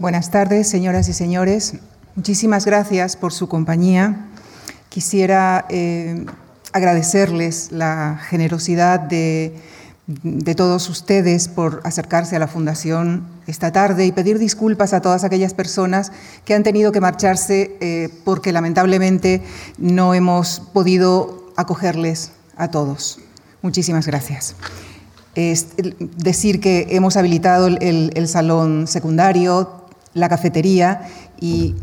Buenas tardes, señoras y señores. Muchísimas gracias por su compañía. Quisiera eh, agradecerles la generosidad de, todos ustedes por acercarse a la Fundación esta tarde y pedir disculpas a todas aquellas personas que han tenido que marcharse eh, porque lamentablemente no hemos podido acogerles a todos. Muchísimas gracias. Decir que hemos habilitado el salón secundario, la cafetería y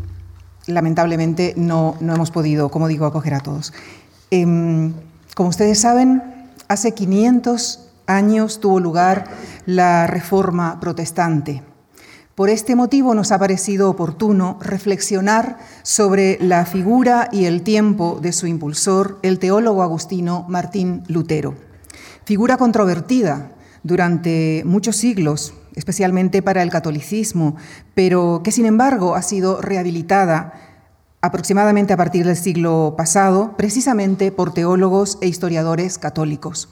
lamentablemente no, no hemos podido, como digo, acoger a todos. Em, como ustedes saben, hace 500 años tuvo lugar la Reforma Protestante. Por este motivo nos ha parecido oportuno reflexionar sobre la figura y el tiempo de su impulsor, el teólogo agustino Martín Lutero. Figura controvertida durante muchos siglos, especialmente para el catolicismo, pero que sin embargo ha sido rehabilitada aproximadamente a partir del siglo pasado, precisamente por teólogos e historiadores católicos.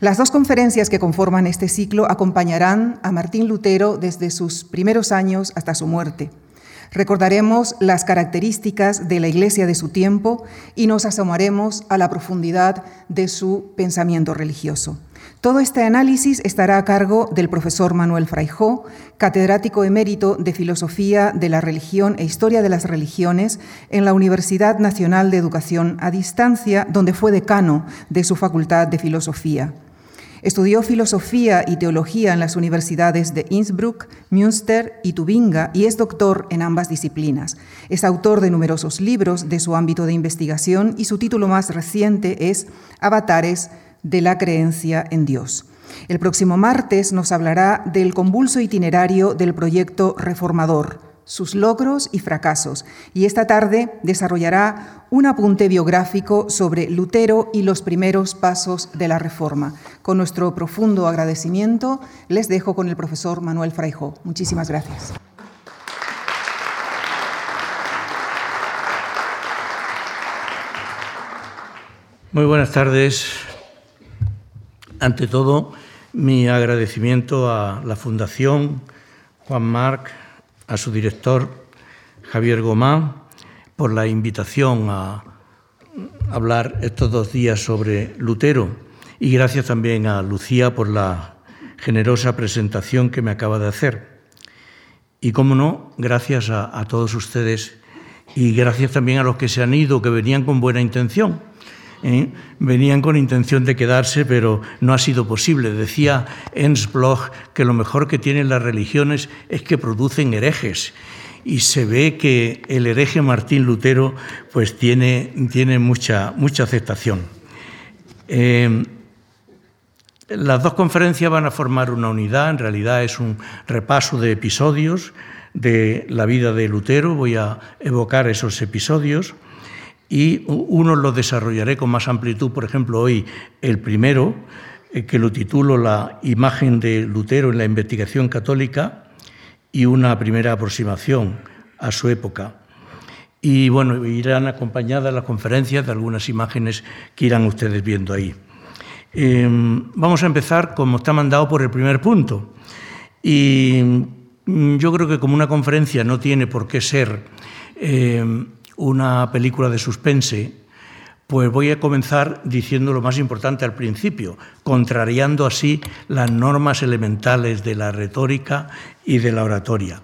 Las dos conferencias que conforman este ciclo acompañarán a Martín Lutero desde sus primeros años hasta su muerte. Recordaremos las características de la Iglesia de su tiempo y nos asomaremos a la profundidad de su pensamiento religioso. Todo este análisis estará a cargo del profesor Manuel Fraijó, catedrático emérito de Filosofía de la Religión e Historia de las Religiones en la Universidad Nacional de Educación a Distancia, donde fue decano de su Facultad de Filosofía. Estudió filosofía y teología en las universidades de Innsbruck, Münster y Tubinga y es doctor en ambas disciplinas. Es autor de numerosos libros de su ámbito de investigación y su título más reciente es Avatares de la creencia en Dios. El próximo martes nos hablará del convulso itinerario del proyecto reformador, sus logros y fracasos, y esta tarde desarrollará un apunte biográfico sobre Lutero y los primeros pasos de la Reforma. Con nuestro profundo agradecimiento, les dejo con el profesor Manuel Fraijó. Muchísimas gracias. Muy buenas tardes, ante todo, mi agradecimiento a la Fundación Juan Marc, a su director Javier Gomá, por la invitación a hablar estos dos días sobre Lutero y gracias también a Lucía por la generosa presentación que me acaba de hacer. Y cómo no, gracias a, a todos ustedes y gracias también a los que se han ido, que venían con buena intención ¿eh? venían con intención de quedarse, pero no ha sido posible. Decía Ernst Bloch que lo mejor que tienen las religiones es que producen herejes. Y se ve que el hereje Martín Lutero pues tiene, tiene mucha, mucha aceptación. Eh, las dos conferencias van a formar una unidad, en realidad es un repaso de episodios de la vida de Lutero, voy a evocar esos episodios y uno lo desarrollaré con más amplitud, por ejemplo, hoy el primero, eh, que lo titulo La imagen de Lutero en la investigación católica y una primera aproximación a su época. Y bueno, irán acompañadas las conferencias de algunas imágenes que irán ustedes viendo ahí. Em, vamos a empezar como está mandado por el primer punto. Y mm, yo creo que como una conferencia no tiene por qué ser em, una película de suspense, pues voy a comenzar diciendo lo más importante al principio, contrariando así las normas elementales de la retórica y de la oratoria.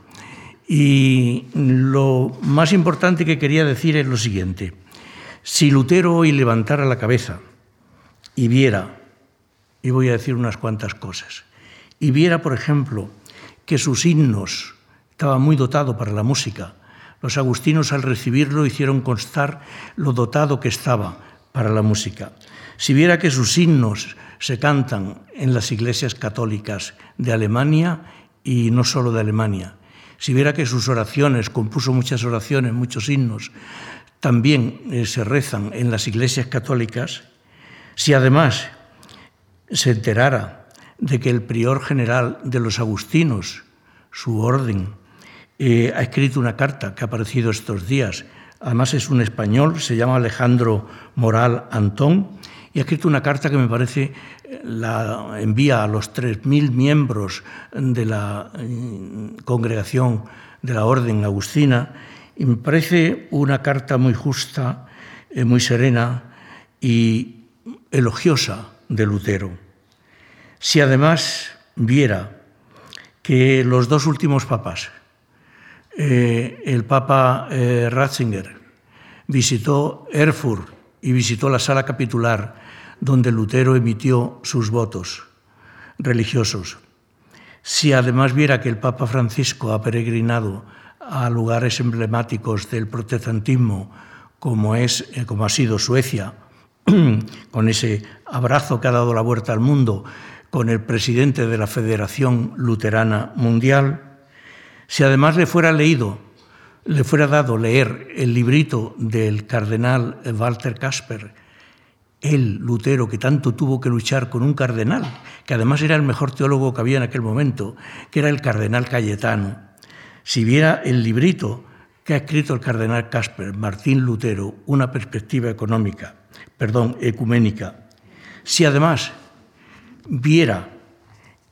Y lo más importante que quería decir es lo siguiente. Si Lutero hoy levantara la cabeza y viera, y voy a decir unas cuantas cosas, y viera, por ejemplo, que sus himnos estaban muy dotados para la música, los agustinos al recibirlo hicieron constar lo dotado que estaba para la música. Si viera que sus himnos se cantan en las iglesias católicas de Alemania y no solo de Alemania, si viera que sus oraciones, compuso muchas oraciones, muchos himnos, también eh, se rezan en las iglesias católicas, si además se enterara de que el prior general de los agustinos, su orden, eh, ha escrito una carta que ha aparecido estos días. Además es un español, se llama Alejandro Moral Antón, y ha escrito una carta que me parece eh, la envía a los 3.000 miembros de la mm, congregación de la Orden Agustina, y me parece una carta muy justa, eh, muy serena y elogiosa de Lutero. Si además viera que los dos últimos papas, eh, el Papa eh, Ratzinger visitó Erfurt y visitó la sala capitular donde Lutero emitió sus votos religiosos. Si además viera que el Papa Francisco ha peregrinado a lugares emblemáticos del protestantismo, como, es, eh, como ha sido Suecia, con ese abrazo que ha dado la vuelta al mundo con el presidente de la Federación Luterana Mundial, si además le fuera leído, le fuera dado leer el librito del cardenal Walter Kasper, el Lutero que tanto tuvo que luchar con un cardenal, que además era el mejor teólogo que había en aquel momento, que era el cardenal Cayetano, si viera el librito que ha escrito el cardenal Casper, Martín Lutero, una perspectiva económica, perdón, ecuménica, si además viera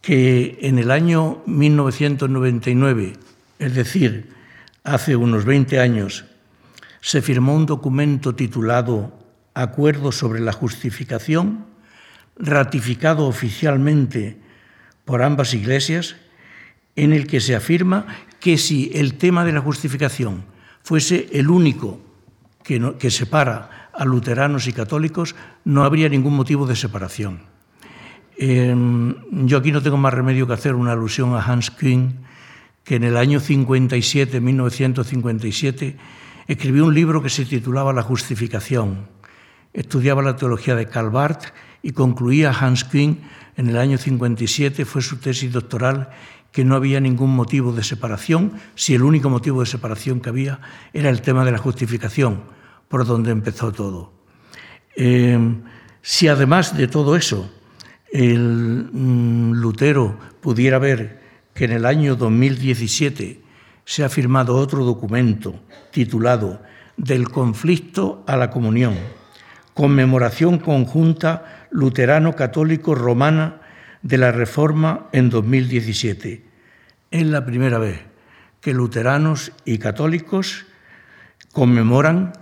que en el año 1999, es decir, hace unos 20 años, se firmó un documento titulado Acuerdo sobre la Justificación, ratificado oficialmente por ambas iglesias, en el que se afirma que si el tema de la justificación fuese el único que, que separa a luteranos y católicos, no habría ningún motivo de separación. Eh, yo aquí no tengo más remedio que hacer una alusión a Hans Kühn, que en el año 57, 1957, escribió un libro que se titulaba La justificación. Estudiaba la teología de Karl Barth y concluía Hans Kühn en el año 57, fue su tesis doctoral, que no había ningún motivo de separación, si el único motivo de separación que había era el tema de la justificación, por donde empezó todo. Eh, si además de todo eso, el mm, Lutero pudiera ver que en el año 2017 se ha firmado otro documento titulado Del conflicto a la comunión, conmemoración conjunta luterano-católico-romana de la Reforma en 2017. Es la primera vez que luteranos y católicos conmemoran,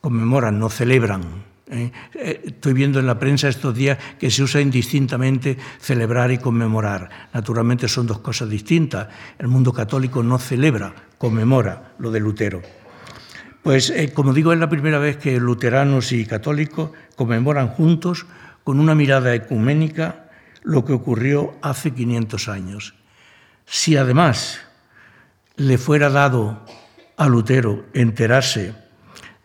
conmemoran, no celebran ¿eh? Eh, estoy viendo en la prensa estos días que se usa indistintamente celebrar y conmemorar. Naturalmente son dos cosas distintas. El mundo católico no celebra, conmemora lo de Lutero. Pues, eh, como digo, es la primera vez que luteranos y católicos conmemoran juntos, con una mirada ecuménica, lo que ocurrió hace 500 años. Si además le fuera dado a Lutero enterarse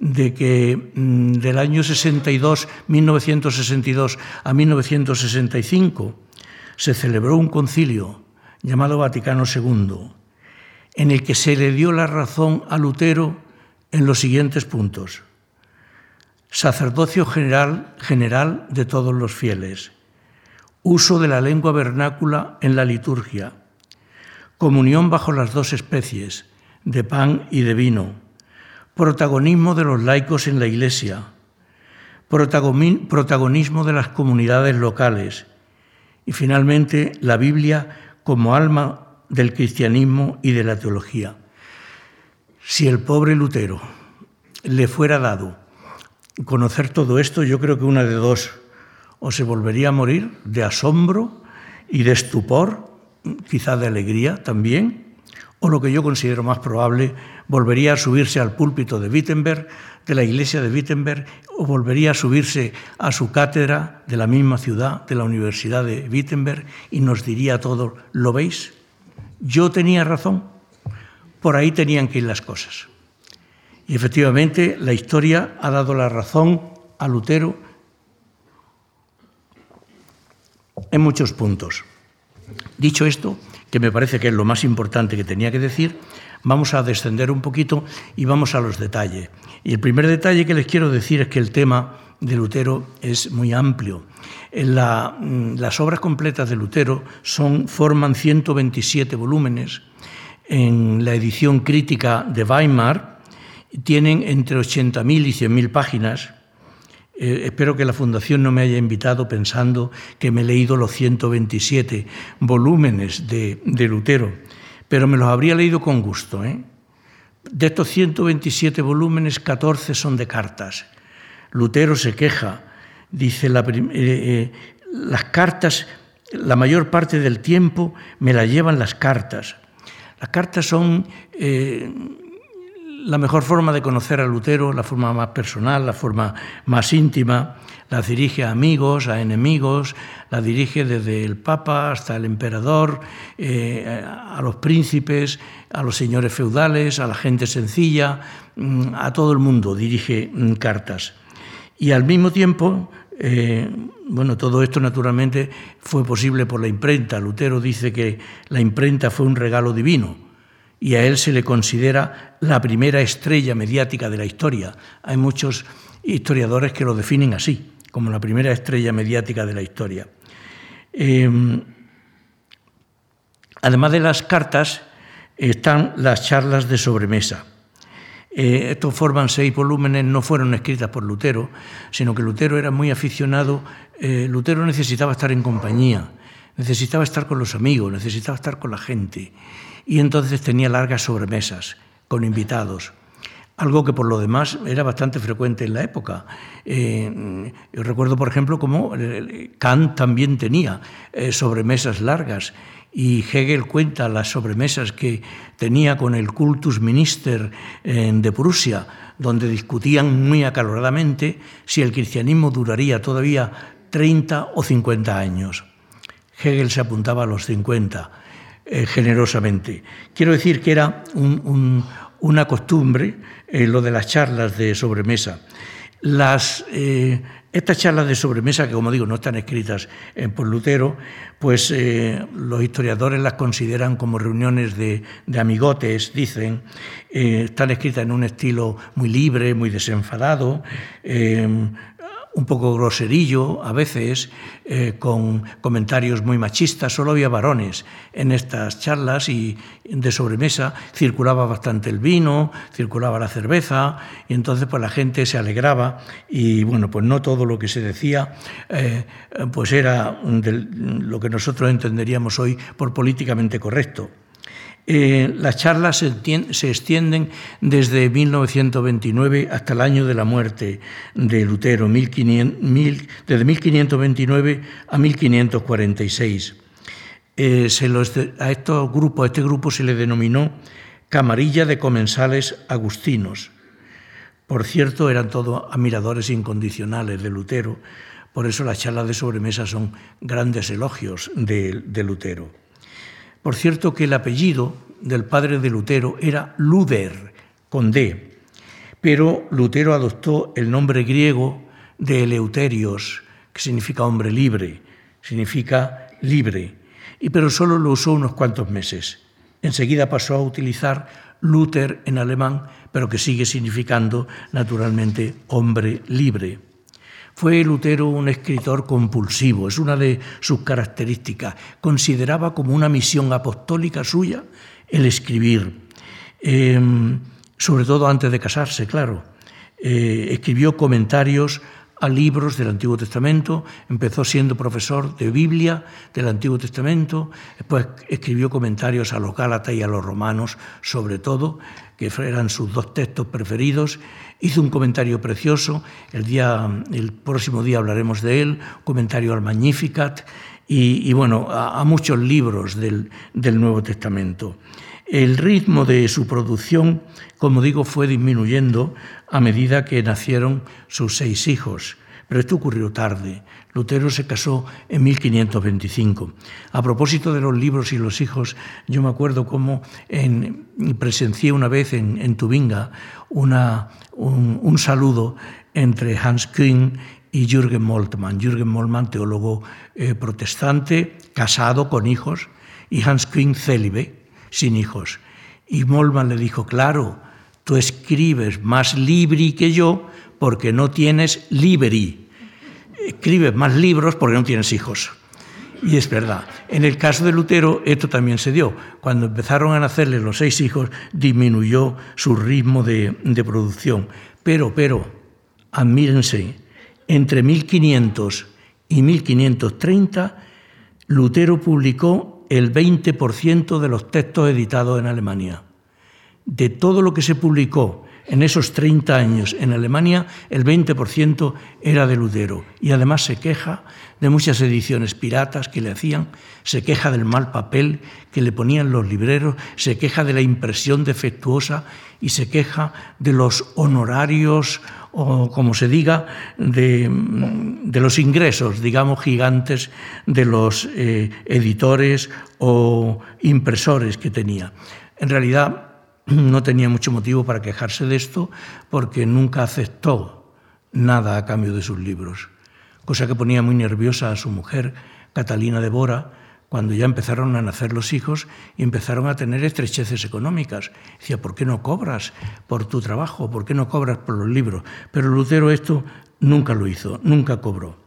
de que mm, del año 62, 1962 a 1965 se celebró un concilio llamado Vaticano II, en el que se le dio la razón a Lutero en los siguientes puntos. Sacerdocio general, general de todos los fieles, uso de la lengua vernácula en la liturgia, comunión bajo las dos especies, de pan y de vino, protagonismo de los laicos en la Iglesia, protagonismo de las comunidades locales y finalmente la Biblia como alma del cristianismo y de la teología. Si el pobre Lutero le fuera dado conocer todo esto, yo creo que una de dos, o se volvería a morir de asombro y de estupor, quizá de alegría también, o lo que yo considero más probable, volvería a subirse al púlpito de Wittenberg, de la iglesia de Wittenberg, o volvería a subirse a su cátedra de la misma ciudad, de la Universidad de Wittenberg, y nos diría todo, ¿lo veis? Yo tenía razón, por ahí tenían que ir las cosas. Y efectivamente la historia ha dado la razón a Lutero en muchos puntos. Dicho esto, que me parece que es lo más importante que tenía que decir, vamos a descender un poquito y vamos a los detalles. Y el primer detalle que les quiero decir es que el tema de Lutero es muy amplio. Mm, las obras completas de Lutero son, forman 127 volúmenes. En la edición crítica de Weimar tienen entre 80.000 y 100.000 páginas eh, espero que la Fundación no me haya invitado pensando que me he leído los 127 volúmenes de, Lutero, pero me los habría leído con gusto. ¿eh? De estos 127 volúmenes, 14 son de cartas. Lutero se queja, dice, eh, eh, las cartas, la mayor parte del tiempo me la llevan las cartas. Las cartas son eh, la mejor forma de conocer a Lutero, la forma más personal, la forma más íntima. Las dirige a amigos, a enemigos, la dirige desde el Papa hasta el emperador, eh, a los príncipes, a los señores feudales, a la gente sencilla, mm, a todo el mundo dirige mm, cartas. Y al mismo tiempo, eh, bueno, todo esto naturalmente fue posible por la imprenta. Lutero dice que la imprenta fue un regalo divino y a él se le considera la primera estrella mediática de la historia. Hay muchos historiadores que lo definen así como la primera estrella mediática de la historia. Em, además de las cartas, están las charlas de sobremesa. Eh, estos forman seis volúmenes, no fueron escritas por Lutero, sino que Lutero era muy aficionado, eh, Lutero necesitaba estar en compañía, necesitaba estar con los amigos, necesitaba estar con la gente, y entonces tenía largas sobremesas con invitados algo que por lo demás era bastante frecuente en la época. Eh, yo recuerdo, por ejemplo, cómo eh, Kant también tenía eh, sobremesas largas y Hegel cuenta las sobremesas que tenía con el cultus minister de Prusia, donde discutían muy acaloradamente si el cristianismo duraría todavía 30 o 50 años. Hegel se apuntaba a los 50 generosamente. Quiero decir que era una costumbre eh, lo de las charlas de sobremesa. Las, eh, estas charlas de sobremesa, que como digo no están escritas eh, por Lutero, pues los historiadores las consideran como reuniones de, de amigotes, dicen, están escritas en un estilo muy libre, muy desenfadado, un poco groserillo a veces, eh, con comentarios muy machistas. Solo había varones en estas charlas y de sobremesa circulaba bastante el vino, circulaba la cerveza y entonces pues la gente se alegraba y bueno, pues no todo lo que se decía eh, pues era lo que nosotros entenderíamos hoy por políticamente correcto. Eh, las charlas se, extienden desde 1929 hasta el año de la muerte de Lutero, desde 1529 a 1546. Eh, a estos grupos, a este grupo se le denominó Camarilla de Comensales Agustinos. Por cierto, eran todos admiradores incondicionales de Lutero, por eso las charlas de sobremesa son grandes elogios de Lutero. Por cierto que el apellido del padre de Lutero era Luder, con D, pero Lutero adoptó el nombre griego de Eleuterios, que significa hombre libre, significa libre, y pero solo lo usó unos cuantos meses. Enseguida pasó a utilizar Luther en alemán, pero que sigue significando naturalmente hombre libre. Fue Lutero un escritor compulsivo, es una de sus características. Consideraba como una misión apostólica suya el escribir, em, sobre todo antes de casarse, claro. Eh, escribió comentarios a libros del Antiguo Testamento, empezó siendo profesor de Biblia del Antiguo Testamento, después escribió comentarios a los Gálatas y a los Romanos, sobre todo, que eran sus dos textos preferidos. Hizo un comentario precioso, el, día, el próximo día hablaremos de él, comentario al Magnificat y, bueno, a, muchos libros del, del Nuevo Testamento. El ritmo de su producción, como digo, fue disminuyendo a medida que nacieron sus seis hijos. Pero esto ocurrió tarde. Lutero se casó en 1525. A propósito de los libros y los hijos, yo me acuerdo cómo presencié una vez en, Tubinga un, saludo entre Hans Kühn y Jürgen Moltmann. Jürgen Moltmann, teólogo eh, protestante, casado con hijos, y Hans Kühn célibe sin hijos. Y Molman le dijo, claro, tú escribes más libri que yo porque no tienes libri. Escribes más libros porque no tienes hijos. Y es verdad. En el caso de Lutero esto también se dio. Cuando empezaron a nacerle los seis hijos, disminuyó su ritmo de, de producción. Pero, pero, admírense, entre 1500 y 1530, Lutero publicó el 20% de los textos editados en Alemania. De todo lo que se publicó en esos 30 años en Alemania, el 20% era de Lutero. Y además se queja de muchas ediciones piratas que le hacían, se queja del mal papel que le ponían los libreros, se queja de la impresión defectuosa y se queja de los honorarios o como se diga, de, los ingresos, digamos, gigantes de los eh, editores o impresores que tenía. En realidad, no tenía mucho motivo para quejarse de esto porque nunca aceptó nada a cambio de sus libros, cosa que ponía muy nerviosa a su mujer, Catalina de Bora, cuando ya empezaron a nacer los hijos y empezaron a tener estrecheces económicas. Decía, ¿por qué no cobras por tu trabajo? ¿Por qué no cobras por los libros? Pero Lutero esto nunca lo hizo, nunca cobró.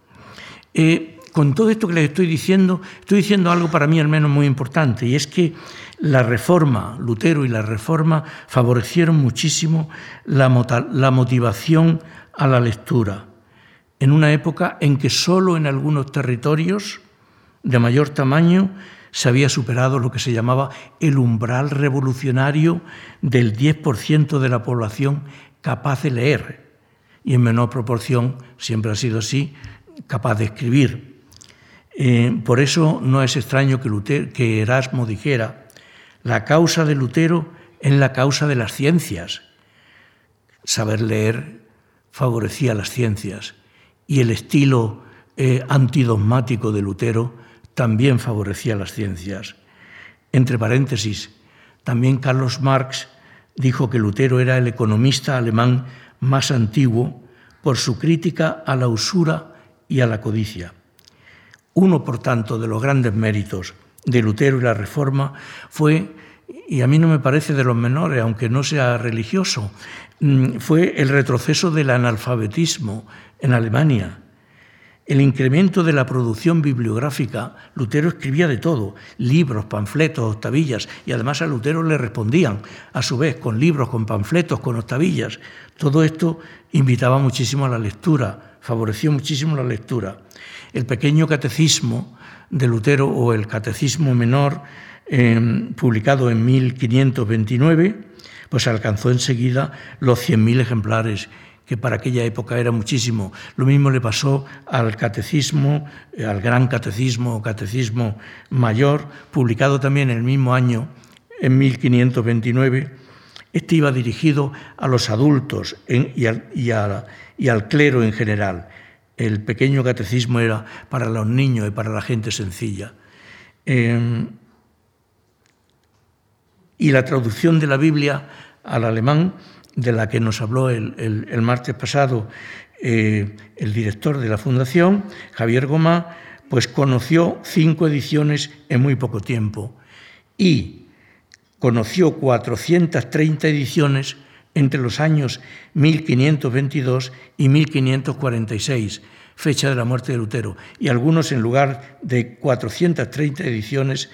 Eh, con todo esto que les estoy diciendo, estoy diciendo algo para mí al menos muy importante, y es que la reforma, Lutero y la reforma, favorecieron muchísimo la, motivación a la lectura, en una época en que solo en algunos territorios de mayor tamaño se había superado lo que se llamaba el umbral revolucionario del 10% de la población capaz de leer y en menor proporción, siempre ha sido así, capaz de escribir. Eh, por eso no es extraño que, que Erasmo dijera, la causa de Lutero es la causa de las ciencias. Saber leer favorecía las ciencias y el estilo eh, antidogmático de Lutero también favorecía las ciencias. Entre paréntesis, también Carlos Marx dijo que Lutero era el economista alemán más antiguo por su crítica a la usura y a la codicia. Uno, por tanto, de los grandes méritos de Lutero y la Reforma fue, y a mí no me parece de los menores, aunque no sea religioso, mm, fue el retroceso del analfabetismo en Alemania. El incremento de la producción bibliográfica, Lutero escribía de todo, libros, panfletos, octavillas, y además a Lutero le respondían, a su vez, con libros, con panfletos, con octavillas. Todo esto invitaba muchísimo a la lectura, favoreció muchísimo la lectura. El pequeño catecismo de Lutero o el Catecismo Menor, em, publicado en 1529, pues alcanzó enseguida los 100.000 ejemplares, que para aquella época era muchísimo. Lo mismo le pasó al catecismo, eh, al gran catecismo o catecismo mayor, publicado también el mismo año, en 1529. Este iba dirigido a los adultos y al clero en general el pequeño catecismo era para los niños y para la gente sencilla. Em, y la traducción de la Biblia al alemán, de la que nos habló el, martes pasado eh, el director de la Fundación, Javier Gomá, pues conoció cinco ediciones en muy poco tiempo y conoció 430 ediciones entre los años 1522 y 1546, fecha de la muerte de Lutero, y algunos en lugar de 430 ediciones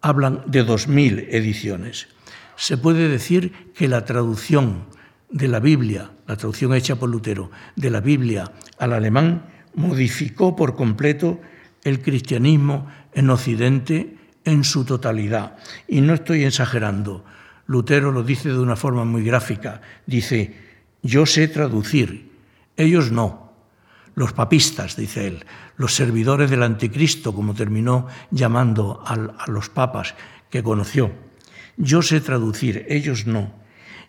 hablan de 2.000 ediciones. Se puede decir que la traducción de la Biblia, la traducción hecha por Lutero, de la Biblia al alemán, modificó por completo el cristianismo en Occidente en su totalidad. Y no estoy exagerando. Lutero lo dice de una forma muy gráfica. Dice, yo sé traducir, ellos no. Los papistas, dice él, los servidores del anticristo, como terminó llamando a los papas que conoció. Yo sé traducir, ellos no.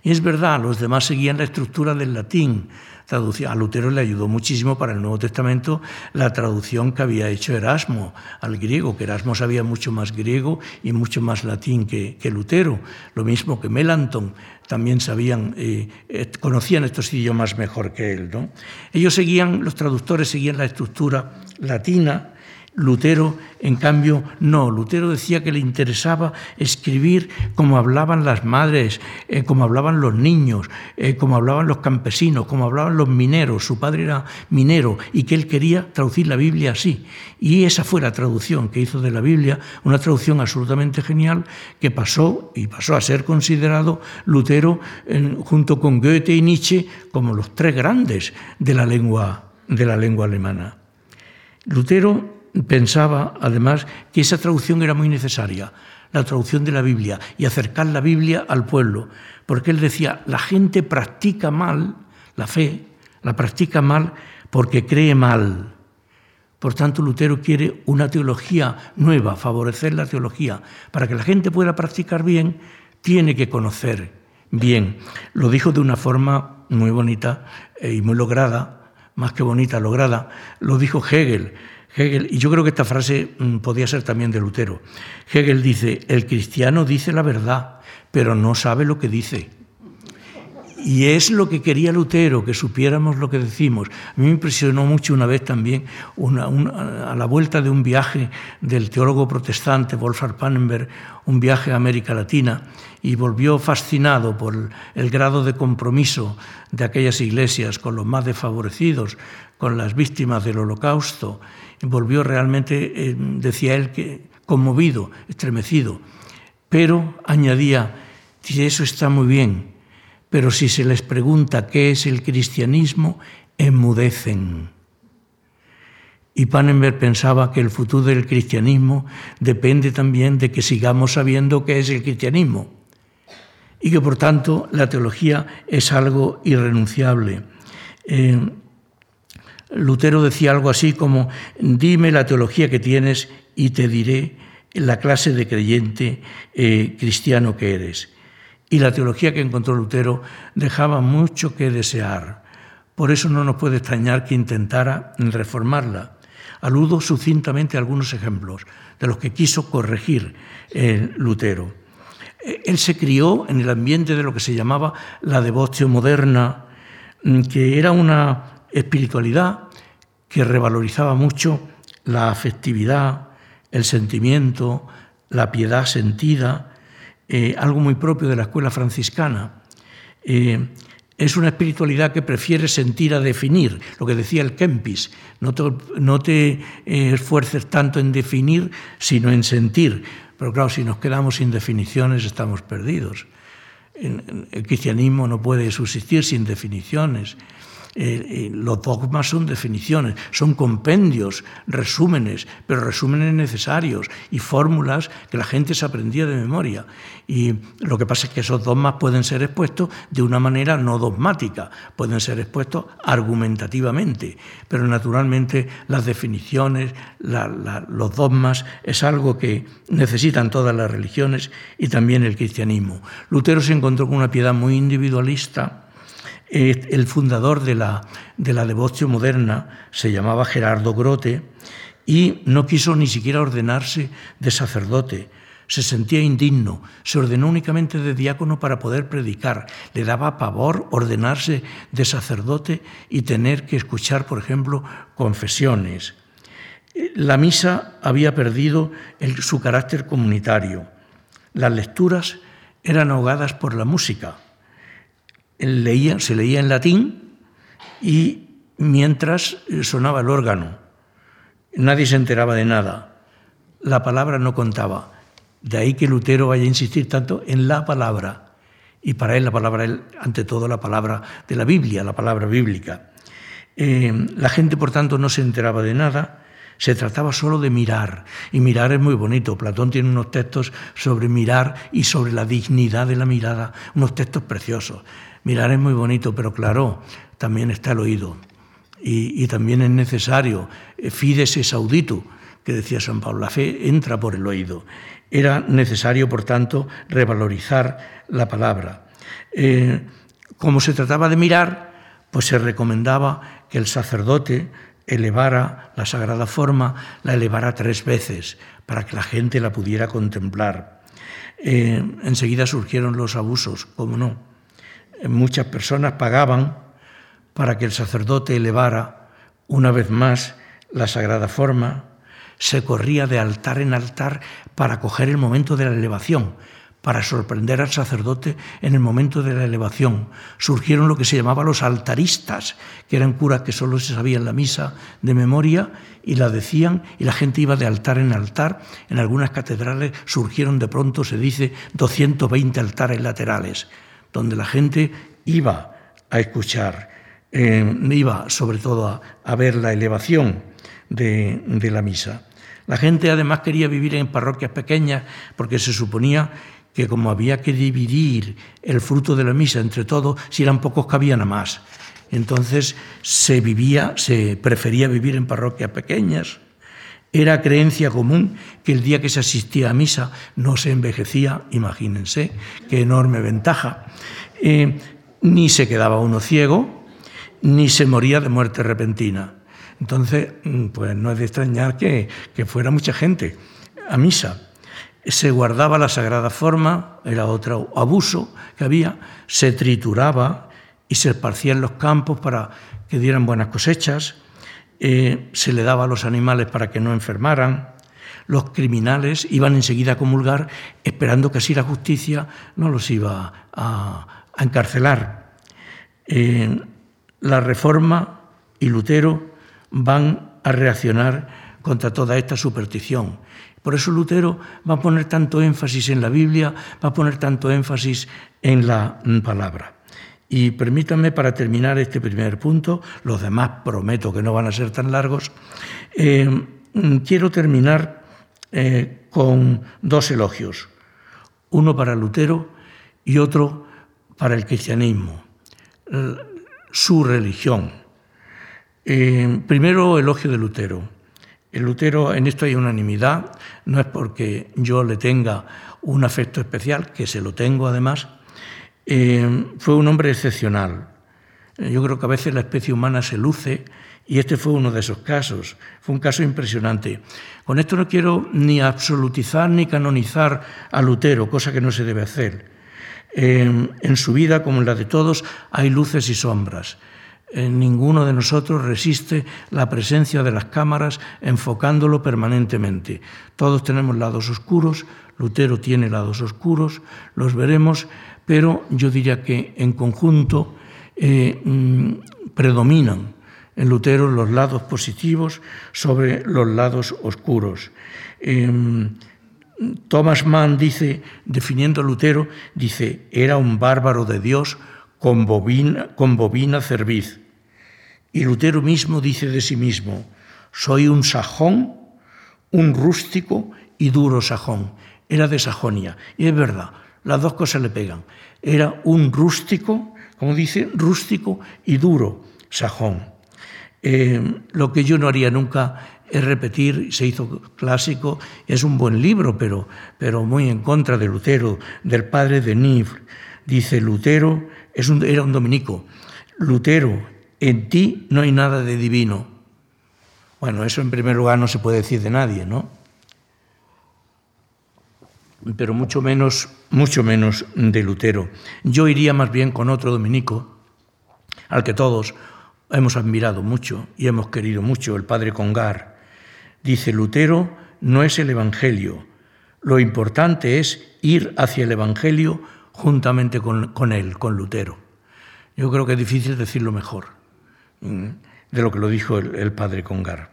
Y es verdad, los demás seguían la estructura del latín, a Lutero le ayudó muchísimo para el Nuevo Testamento la traducción que había hecho Erasmo al griego, que Erasmo sabía mucho más griego y mucho más latín que, Lutero. Lo mismo que Melanton, también sabían, eh, eh, conocían estos idiomas mejor que él. ¿no? Ellos seguían, los traductores seguían la estructura latina Lutero, en cambio, no. Lutero decía que le interesaba escribir como hablaban las madres, eh, como hablaban los niños, eh, como hablaban los campesinos, como hablaban los mineros. Su padre era minero y que él quería traducir la Biblia así. Y esa fue la traducción que hizo de la Biblia, una traducción absolutamente genial que pasó y pasó a ser considerado Lutero junto con Goethe y Nietzsche como los tres grandes de la lengua, de la lengua alemana. Lutero pensaba, además, que esa traducción era muy necesaria, la traducción de la Biblia, y acercar la Biblia al pueblo, porque él decía, la gente practica mal la fe, la practica mal porque cree mal. Por tanto, Lutero quiere una teología nueva, favorecer la teología. Para que la gente pueda practicar bien, tiene que conocer bien. Lo dijo de una forma muy bonita eh, y muy lograda, más que bonita, lograda. Lo dijo Hegel. Hegel, y yo creo que esta frase mm, podía ser también de Lutero. Hegel dice, el cristiano dice la verdad, pero no sabe lo que dice. Y es lo que quería Lutero, que supiéramos lo que decimos. A mí me impresionó mucho una vez también, a la vuelta de un viaje del teólogo protestante Wolfgang Pannenberg, un viaje a América Latina, y volvió fascinado por el grado de compromiso de aquellas iglesias con los más desfavorecidos, con las víctimas del holocausto. Volvió realmente, eh, decía él, que conmovido, estremecido. Pero añadía, eso está muy bien, pero si se les pregunta qué es el cristianismo, enmudecen. Y Pannenberg pensaba que el futuro del cristianismo depende también de que sigamos sabiendo qué es el cristianismo y que por tanto la teología es algo irrenunciable. Eh, Lutero decía algo así como, dime la teología que tienes y te diré la clase de creyente eh, cristiano que eres y la teología que encontró Lutero dejaba mucho que desear. Por eso no nos puede extrañar que intentara reformarla. Aludo sucintamente a algunos ejemplos de los que quiso corregir eh, Lutero. Él se crió en el ambiente de lo que se llamaba la devoción moderna, mm, que era una espiritualidad que revalorizaba mucho la afectividad, el sentimiento, la piedad sentida, eh, algo muy propio de la escuela franciscana. Eh, es una espiritualidad que prefiere sentir a definir, lo que decía el Kempis, no te, eh, esfuerces tanto en definir, sino en sentir. Pero claro, si nos quedamos sin definiciones estamos perdidos. El cristianismo no puede subsistir sin definiciones. Eh, eh, los dogmas son definiciones, son compendios, resúmenes, pero resúmenes necesarios y fórmulas que la gente se aprendía de memoria. Y lo que pasa es que esos dogmas pueden ser expuestos de una manera no dogmática, pueden ser expuestos argumentativamente, pero naturalmente las definiciones, los dogmas es algo que necesitan todas las religiones y también el cristianismo. Lutero se encontró con una piedad muy individualista, el fundador de la, de la devoción moderna se llamaba Gerardo Grote y no quiso ni siquiera ordenarse de sacerdote. Se sentía indigno, se ordenó únicamente de diácono para poder predicar. Le daba pavor ordenarse de sacerdote y tener que escuchar, por ejemplo, confesiones. La misa había perdido su carácter comunitario. Las lecturas eran ahogadas por la música leía, se leía en latín y mientras sonaba el órgano. Nadie se enteraba de nada. La palabra no contaba. De ahí que Lutero vaya a insistir tanto en la palabra. Y para él la palabra, ante todo, la palabra de la Biblia, la palabra bíblica. Eh, la gente, por tanto, no se enteraba de nada. Se trataba solo de mirar. Y mirar es muy bonito. Platón tiene unos textos sobre mirar y sobre la dignidad de la mirada, unos textos preciosos. Mirar es muy bonito, pero claro, también está el oído. Y, también es necesario, eh, fides es audito, que decía San Pablo, la fe entra por el oído. Era necesario, por tanto, revalorizar la palabra. Eh, como se trataba de mirar, pues se recomendaba que el sacerdote elevara la sagrada forma, la elevara tres veces para que la gente la pudiera contemplar. Eh, enseguida surgieron los abusos, ¿cómo no? Muchas personas pagaban para que el sacerdote elevara una vez más la sagrada forma, se corría de altar en altar para coger el momento de la elevación, para sorprender al sacerdote en el momento de la elevación. Surgieron lo que se llamaba los altaristas, que eran curas que solo se sabían la misa de memoria y la decían y la gente iba de altar en altar. En algunas catedrales surgieron de pronto, se dice, 220 altares laterales donde la gente iba a escuchar, eh, iba sobre todo a, ver la elevación. de, de la misa. La gente además quería vivir en parroquias pequeñas porque se suponía que como había que dividir el fruto de la misa entre todos, si eran pocos cabían a más. Entonces se vivía, se prefería vivir en parroquias pequeñas. Era creencia común que el día que se asistía a misa no se envejecía, imagínense, qué enorme ventaja. Eh, ni se quedaba uno ciego, ni se moría de muerte repentina. Entonces, mm, pues no es de extrañar que, que fuera mucha gente a misa se guardaba la sagrada forma, era otro abuso que había, se trituraba y se esparcía en los campos para que dieran buenas cosechas, eh, se le daba a los animales para que no enfermaran, los criminales iban enseguida a comulgar esperando que así la justicia no los iba a, encarcelar. Eh, la reforma y Lutero van a reaccionar contra toda esta superstición por eso Lutero va a poner tanto énfasis en la Biblia, va a poner tanto énfasis en la palabra. Y permítanme, para terminar este primer punto, los demás prometo que no van a ser tan largos, eh, quiero terminar eh, con dos elogios, uno para Lutero y otro para el cristianismo, su religión. Eh, primero, elogio de Lutero. El Lutero, en esto hay unanimidad, no es porque yo le tenga un afecto especial, que se lo tengo además, eh, fue un hombre excepcional. Yo creo que a veces la especie humana se luce y este fue uno de esos casos. Fue un caso impresionante. Con esto no quiero ni absolutizar ni canonizar a Lutero, cosa que no se debe hacer. Eh, en su vida, como en la de todos, hay luces y sombras ninguno de nosotros resiste la presencia de las cámaras enfocándolo permanentemente. Todos tenemos lados oscuros, Lutero tiene lados oscuros, los veremos, pero yo diría que en conjunto eh, mm, predominan en Lutero los lados positivos sobre los lados oscuros. Em, Thomas Mann dice, definiendo a Lutero, dice, era un bárbaro de Dios con bobina, con bobina cerviz. Y Lutero mismo dice de sí mismo, soy un sajón, un rústico y duro sajón. Era de Sajonia. Y es verdad, las dos cosas le pegan. Era un rústico, como dice, rústico y duro sajón. Eh, lo que yo no haría nunca es repetir, se hizo clásico, es un buen libro, pero, pero muy en contra de Lutero, del padre de Nivre. Dice Lutero, es un, era un dominico. Lutero, en ti no hay nada de divino. Bueno, eso en primer lugar no se puede decir de nadie, ¿no? Pero mucho menos, mucho menos de Lutero. Yo iría más bien con otro dominico, al que todos hemos admirado mucho y hemos querido mucho, el padre Congar. Dice, Lutero no es el Evangelio, lo importante es ir hacia el Evangelio juntamente con, él, con Lutero. Yo creo que es difícil decirlo mejor mm, de lo que lo dijo el, padre Congar.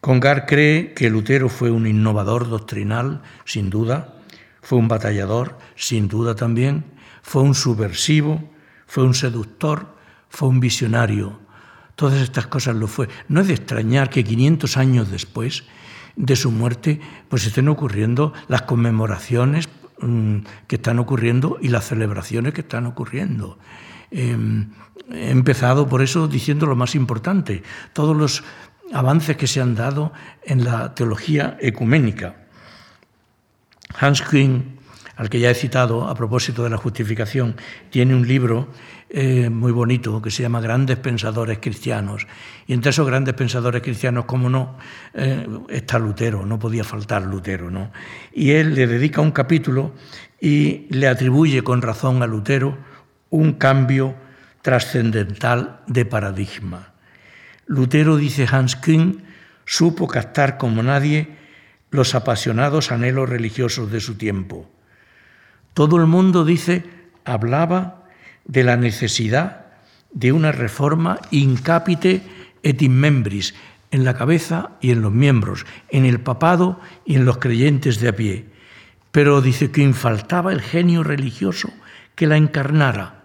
Congar cree que Lutero fue un innovador doctrinal, sin duda, fue un batallador, sin duda también, fue un subversivo, fue un seductor, fue un visionario. Todas estas cosas lo fue. No es de extrañar que 500 años después de su muerte, pues estén ocurriendo las conmemoraciones Mm, que están ocurriendo y las celebraciones que están ocurriendo. Em, he empezado por eso diciendo lo más importante, todos los avances que se han dado en la teología ecuménica. Hans Kühn, al que ya he citado a propósito de la justificación, tiene un libro eh, muy bonito que se llama Grandes Pensadores Cristianos. Y entre esos grandes pensadores cristianos, como no, eh, está Lutero, no podía faltar Lutero. ¿no? Y él le dedica un capítulo y le atribuye con razón a Lutero un cambio trascendental de paradigma. Lutero, dice Hans Kühn, supo captar como nadie los apasionados anhelos religiosos de su tiempo. Todo el mundo, dice, hablaba de la necesidad de una reforma incapite et in membris, en la cabeza y en los miembros, en el papado y en los creyentes de a pie. Pero dice que infaltaba el genio religioso que la encarnara.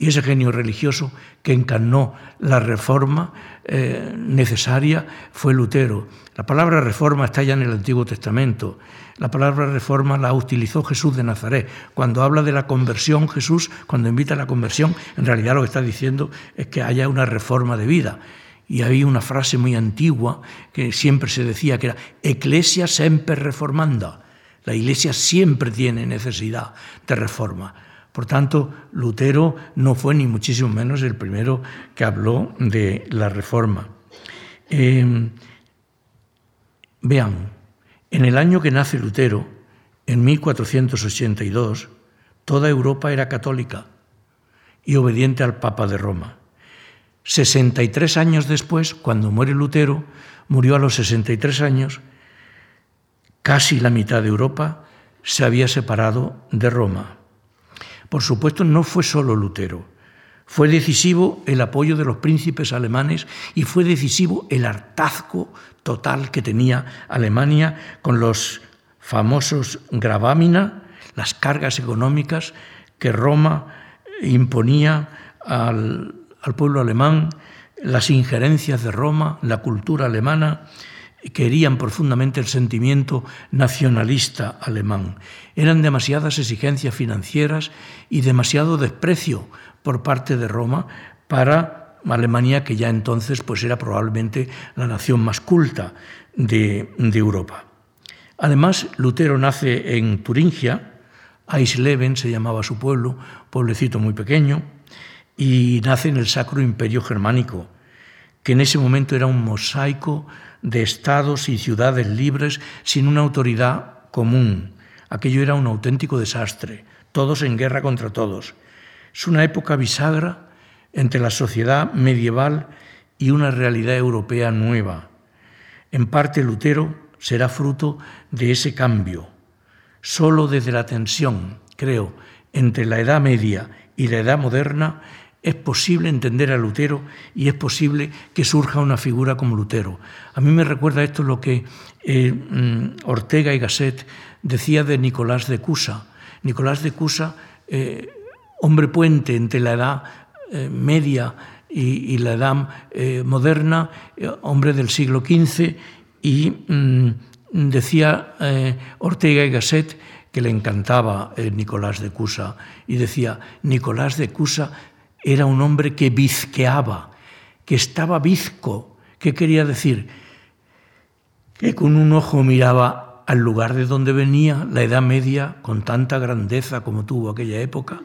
Y ese genio religioso que encarnó la reforma eh, necesaria fue Lutero. La palabra reforma está ya en el Antiguo Testamento. La palabra reforma la utilizó Jesús de Nazaret. Cuando habla de la conversión, Jesús, cuando invita a la conversión, en realidad lo que está diciendo es que haya una reforma de vida. Y había una frase muy antigua que siempre se decía que era Ecclesia semper reformanda. La Iglesia siempre tiene necesidad de reforma. Por tanto, Lutero no fue ni muchísimo menos el primero que habló de la reforma. Eh, vean, en el año que nace Lutero, en 1482, toda Europa era católica y obediente al Papa de Roma. 63 años después, cuando muere Lutero, murió a los 63 años, casi la mitad de Europa se había separado de Roma. Por supuesto, no fue solo Lutero. Fue decisivo el apoyo de los príncipes alemanes y fue decisivo el hartazgo total que tenía Alemania con los famosos gravámina, las cargas económicas que Roma imponía al, al pueblo alemán, las injerencias de Roma, la cultura alemana, querían profundamente el sentimiento nacionalista alemán. Eran demasiadas exigencias financieras y demasiado desprecio por parte de Roma para Alemania, que ya entonces pues, era probablemente la nación más culta de, de Europa. Además, Lutero nace en Turingia, Eisleben se llamaba su pueblo, pueblecito muy pequeño, y nace en el Sacro Imperio Germánico, que en ese momento era un mosaico de estados y ciudades libres sin una autoridad común. Aquello era un auténtico desastre, todos en guerra contra todos. Es una época bisagra entre la sociedad medieval y una realidad europea nueva. En parte Lutero será fruto de ese cambio. Solo desde la tensión, creo, entre la Edad Media y la Edad Moderna es posible entender a Lutero y es posible que surja una figura como Lutero. A mí me recuerda esto lo que eh, mm, Ortega y Gasset decía de Nicolás de Cusa. Nicolás de Cusa, eh, hombre puente entre la edad eh, media y, la edad moderna, hombre del siglo XV, y mm, decía Ortega y Gasset que le encantaba Nicolás de Cusa, y decía, Nicolás de Cusa era un hombre que bizqueaba, que estaba bizco. ¿Qué quería decir? Que con un ojo miraba al lugar de donde venía la Edad Media con tanta grandeza como tuvo aquella época,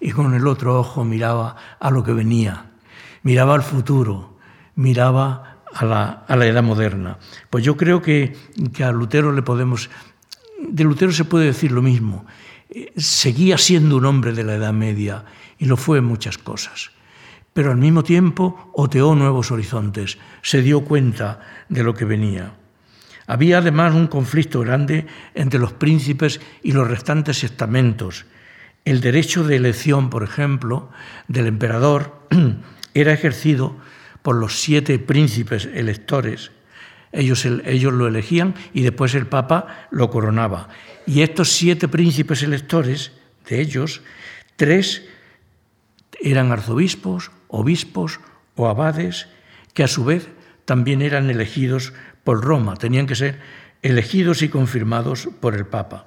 y con el otro ojo miraba a lo que venía, miraba al futuro, miraba a la, a la Edad Moderna. Pues yo creo que, que a Lutero le podemos... De Lutero se puede decir lo mismo. Eh, seguía siendo un hombre de la Edad Media y lo fue en muchas cosas. Pero al mismo tiempo oteó nuevos horizontes, se dio cuenta de lo que venía. Había además un conflicto grande entre los príncipes y los restantes estamentos. El derecho de elección, por ejemplo, del emperador era ejercido por los siete príncipes electores. Ellos, ellos, lo elegían y después el Papa lo coronaba. Y estos siete príncipes electores, de ellos, tres eran arzobispos, obispos o abades que a su vez también eran elegidos por Roma, tenían que ser elegidos y confirmados por el Papa.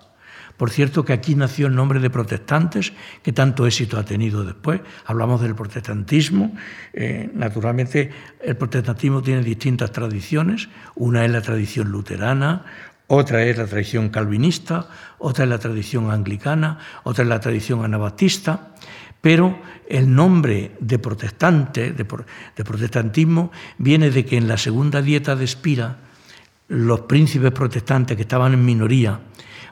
Por cierto que aquí nació el nombre de protestantes, que tanto éxito ha tenido después. Hablamos del protestantismo. Eh, naturalmente, el protestantismo tiene distintas tradiciones. Una es la tradición luterana, otra es la tradición calvinista, otra es la tradición anglicana, otra es la tradición anabaptista. Pero el nombre de protestante, de, protestantismo, viene de que en la segunda dieta de Espira, los príncipes protestantes que estaban en minoría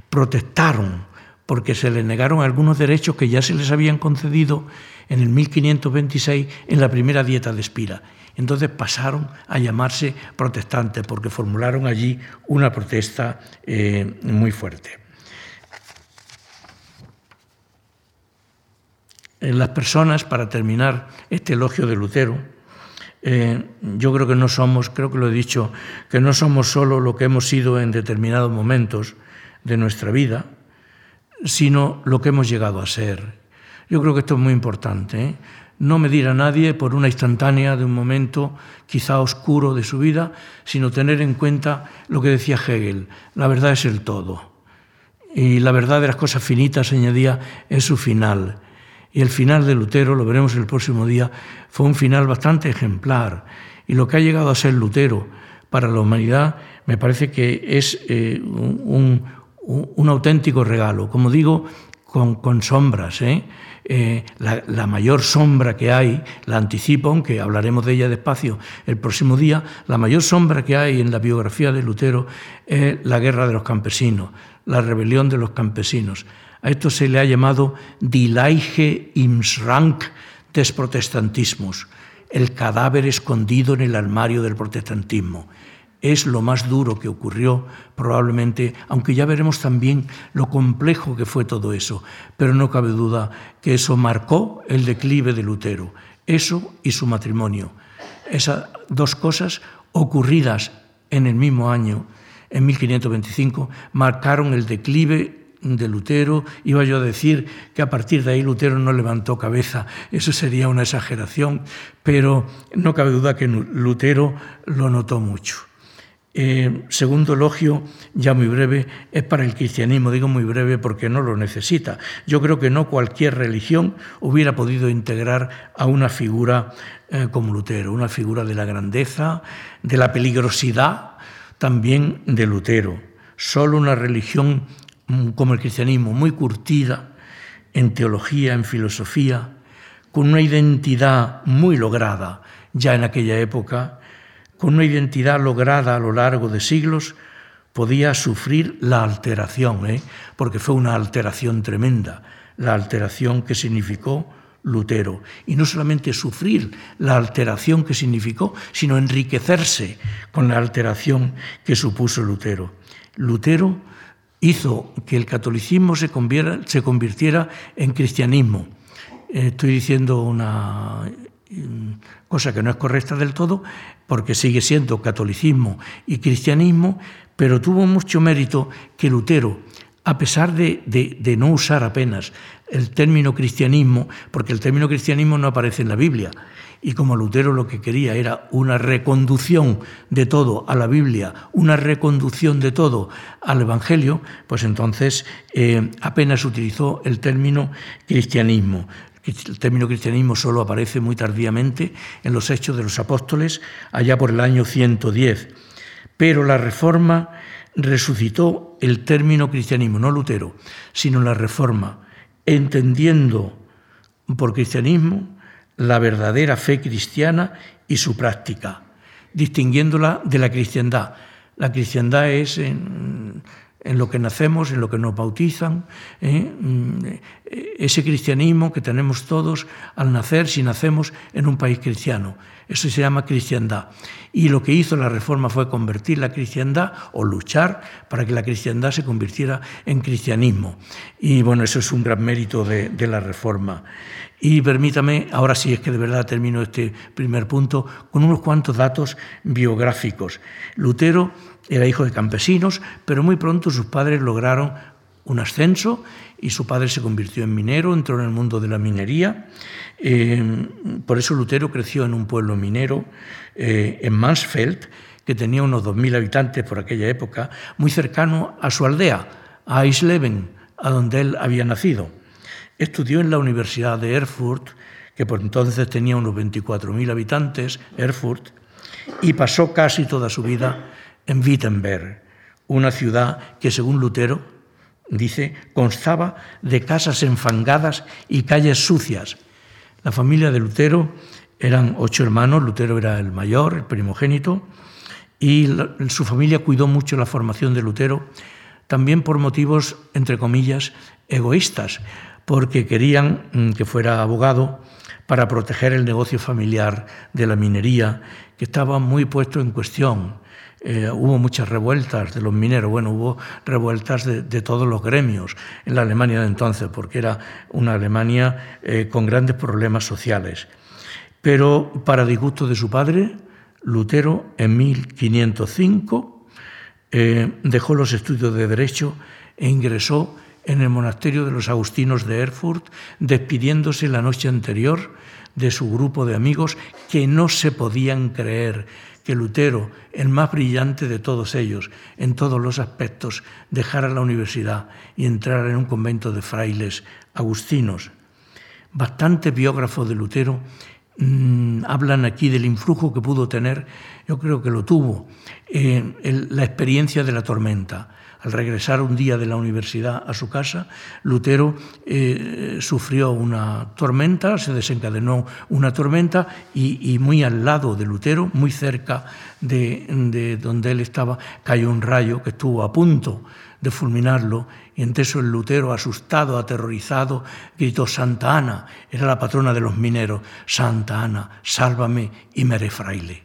protestaron porque se les negaron algunos derechos que ya se les habían concedido en el 1526 en la primera dieta de Espira. Entonces pasaron a llamarse protestantes porque formularon allí una protesta eh, muy fuerte. Las personas, para terminar este elogio de Lutero, eh, yo creo que no somos, creo que lo he dicho, que no somos solo lo que hemos sido en determinados momentos de nuestra vida, sino lo que hemos llegado a ser. Yo creo que esto es muy importante. ¿eh? No medir a nadie por una instantánea de un momento quizá oscuro de su vida, sino tener en cuenta lo que decía Hegel, la verdad es el todo. Y la verdad de las cosas finitas, añadía, es su final. Y el final de Lutero, lo veremos el próximo día, fue un final bastante ejemplar. Y lo que ha llegado a ser Lutero para la humanidad me parece que es eh, un, auténtico regalo. Como digo, con, sombras. ¿eh? Eh, la, mayor sombra que hay, la anticipo, aunque hablaremos de ella despacio el próximo día, la mayor sombra que hay en la biografía de Lutero es la guerra de los campesinos, la rebelión de los campesinos. A esto se le ha llamado Die Leiche im Schrank des Protestantismus, el cadáver escondido en el armario del protestantismo es lo más duro que ocurrió probablemente, aunque ya veremos también lo complejo que fue todo eso, pero no cabe duda que eso marcó el declive de Lutero, eso y su matrimonio. Esas dos cosas ocurridas en el mismo año, en 1525, marcaron el declive de Lutero, iba yo a decir que a partir de ahí Lutero no levantó cabeza, eso sería una exageración, pero no cabe duda que Lutero lo notó mucho. Eh, segundo elogio, ya muy breve, es para el cristianismo. Digo muy breve porque no lo necesita. Yo creo que no cualquier religión hubiera podido integrar a una figura eh, como Lutero, una figura de la grandeza, de la peligrosidad también de Lutero. Solo una religión como el cristianismo, muy curtida en teología, en filosofía, con una identidad muy lograda ya en aquella época, con una identidad lograda a lo largo de siglos, podía sufrir la alteración, ¿eh? porque fue una alteración tremenda, la alteración que significó Lutero. Y no solamente sufrir la alteración que significó, sino enriquecerse con la alteración que supuso Lutero. Lutero hizo que el catolicismo se convirtiera en cristianismo. Estoy diciendo una cosa que no es correcta del todo, porque sigue siendo catolicismo y cristianismo, pero tuvo mucho mérito que Lutero, a pesar de, no usar apenas el término cristianismo, porque el término cristianismo no aparece en la Biblia, y como Lutero lo que quería era una reconducción de todo a la Biblia, una reconducción de todo al Evangelio, pues entonces eh, apenas utilizó el término cristianismo. El término cristianismo solo aparece muy tardíamente en los Hechos de los Apóstoles, allá por el año 110. Pero la Reforma resucitó el término cristianismo, no Lutero, sino la Reforma, entendiendo por cristianismo la verdadera fe cristiana y su práctica, distinguiéndola de la cristiandad. La cristiandad es en, lo que nacemos, en lo que nos bautizan, ¿eh? mm, ese cristianismo que tenemos todos al nacer si nacemos en un país cristiano. Eso se llama cristiandad. Y lo que hizo la reforma fue convertir la cristiandad o luchar para que la cristiandad se convirtiera en cristianismo. Y bueno, eso es un gran mérito de, de la reforma. Y permítame, ahora sí es que de verdad termino este primer punto, con unos cuantos datos biográficos. Lutero era hijo de campesinos, pero muy pronto sus padres lograron un ascenso y su padre se convirtió en minero, entró en el mundo de la minería. Eh, por eso Lutero creció en un pueblo minero, eh, en Mansfeld, que tenía unos 2.000 habitantes por aquella época, muy cercano a su aldea, a Eisleben, a donde él había nacido. Estudió en la Universidad de Erfurt, que por entonces tenía unos 24.000 habitantes, Erfurt, y pasó casi toda su vida en Wittenberg, una ciudad que, según Lutero, dice, constaba de casas enfangadas y calles sucias. La familia de Lutero eran ocho hermanos, Lutero era el mayor, el primogénito, y su familia cuidó mucho la formación de Lutero, también por motivos, entre comillas, egoístas, porque querían mm, que fuera abogado para proteger el negocio familiar de la minería, que estaba muy puesto en cuestión. Eh, hubo muchas revueltas de los mineros, bueno, hubo revueltas de, todos los gremios en la Alemania de entonces, porque era una Alemania eh, con grandes problemas sociales. Pero para disgusto de su padre, Lutero en 1505 eh, dejó los estudios de derecho e ingresó en el monasterio de los agustinos de Erfurt, despidiéndose la noche anterior de su grupo de amigos que no se podían creer que Lutero, el más brillante de todos ellos, en todos los aspectos, dejara la universidad y entrara en un convento de frailes agustinos. Bastante biógrafos de Lutero mmm, hablan aquí del influjo que pudo tener, yo creo que lo tuvo, eh, la experiencia de la tormenta. Al regresar un día de la universidad a su casa, Lutero eh, sufrió una tormenta, se desencadenó una tormenta y, muy al lado de Lutero, muy cerca de, de donde él estaba, cayó un rayo que estuvo a punto de fulminarlo y entonces el Lutero, asustado, aterrorizado, gritó, Santa Ana, era la patrona de los mineros, Santa Ana, sálvame y me haré fraile.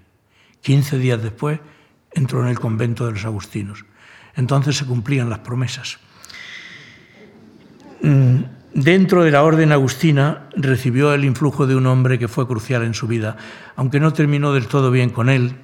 Quince días después entró en el convento de los agustinos. Entonces se cumplían las promesas. Mm, dentro de la orden agustina recibió el influjo de un hombre que fue crucial en su vida, aunque no terminó del todo bien con él.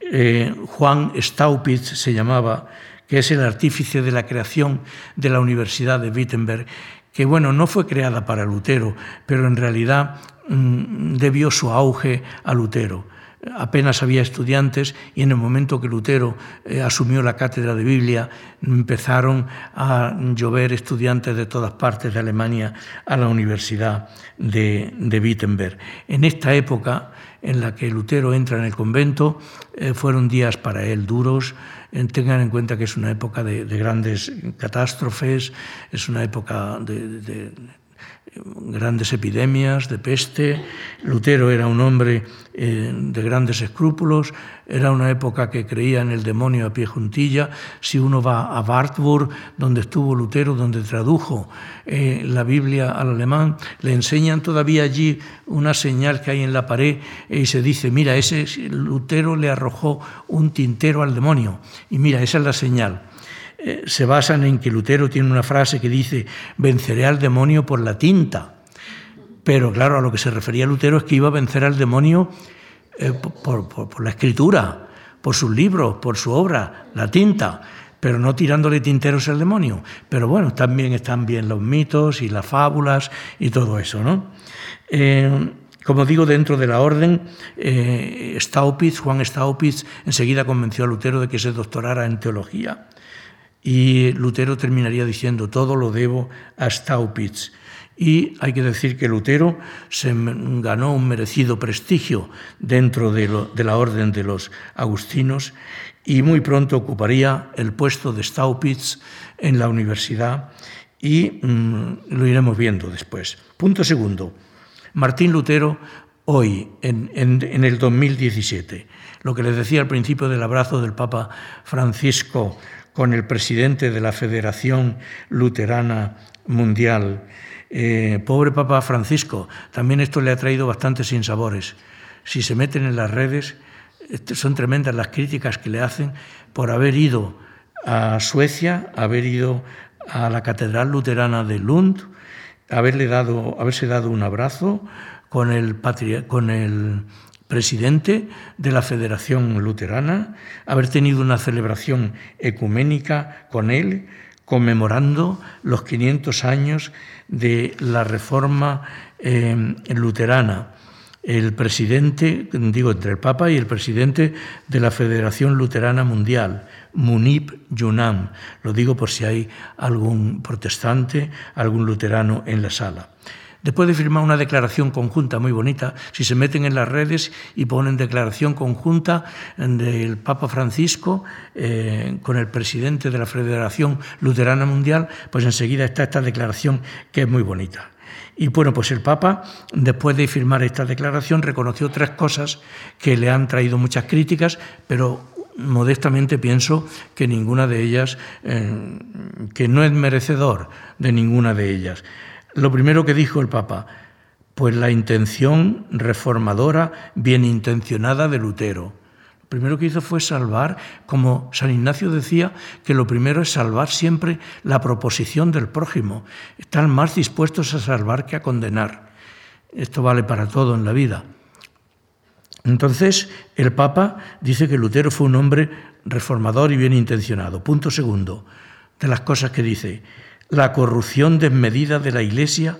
Eh, Juan Staupitz se llamaba, que es el artífice de la creación de la Universidad de Wittenberg, que bueno, no fue creada para Lutero, pero en realidad mmm, debió su auge a Lutero apenas había estudiantes y en el momento que Lutero eh, asumió la cátedra de Biblia empezaron a llover estudiantes de todas partes de Alemania a la Universidad de, de Wittenberg. En esta época en la que Lutero entra en el convento eh, fueron días para él duros. Eh, tengan en cuenta que es una época de, de grandes catástrofes, es una época de grandes epidemias de peste. Lutero era un hombre eh, de grandes escrúpulos, era una época que creía en el demonio a pie juntilla. Si uno va a Wartburg, donde estuvo Lutero, donde tradujo eh, la Biblia al alemán, le enseñan todavía allí una señal que hay en la pared y se dice, mira, ese Lutero le arrojó un tintero al demonio. Y mira, esa es la señal. Eh, se basan en que Lutero tiene una frase que dice, venceré al demonio por la tinta. Pero claro, a lo que se refería Lutero es que iba a vencer al demonio eh, por, la escritura, por sus libros, por su obra, la tinta pero no tirándole tinteros al demonio. Pero bueno, también están bien los mitos y las fábulas y todo eso, ¿no? Eh, como digo, dentro de la orden, Staupitz, Juan Staupitz, enseguida convenció a Lutero de que se doctorara en teología. Y Lutero terminaría diciendo, todo lo debo a Staupitz. Y hay que decir que Lutero se ganó un merecido prestigio dentro de, la orden de los agustinos y muy pronto ocuparía el puesto de Staupitz en la universidad y mmm, lo iremos viendo después. Punto segundo. Martín Lutero hoy, en, en, en, el 2017, lo que les decía al principio del abrazo del Papa Francisco con el presidente de la Federación Luterana Mundial. Eh, pobre Papa Francisco, también esto le ha traído bastantes sinsabores. Si se meten en las redes, son tremendas las críticas que le hacen por haber ido a Suecia, haber ido a la Catedral Luterana de Lund, haberle dado, haberse dado un abrazo con el, con el presidente de la Federación Luterana, haber tenido una celebración ecuménica con él, conmemorando los 500 años de la reforma eh, luterana. El presidente, digo, entre el Papa y el presidente de la Federación Luterana Mundial, Munib Yunam. Lo digo por si hay algún protestante, algún luterano en la sala. Después de firmar una declaración conjunta muy bonita, si se meten en las redes y ponen declaración conjunta del Papa Francisco eh, con el presidente de la Federación Luterana Mundial, pues enseguida está esta declaración que es muy bonita. Y bueno, pues el Papa, después de firmar esta declaración, reconoció tres cosas que le han traído muchas críticas, pero modestamente pienso que ninguna de ellas, eh, que no es merecedor de ninguna de ellas. Lo primero que dijo el Papa, pues la intención reformadora, bien intencionada de Lutero. Lo primero que hizo fue salvar, como San Ignacio decía, que lo primero es salvar siempre la proposición del prójimo. Están más dispuestos a salvar que a condenar. Esto vale para todo en la vida. Entonces, el Papa dice que Lutero fue un hombre reformador y bien intencionado. Punto segundo de las cosas que dice la corrupción desmedida de la Iglesia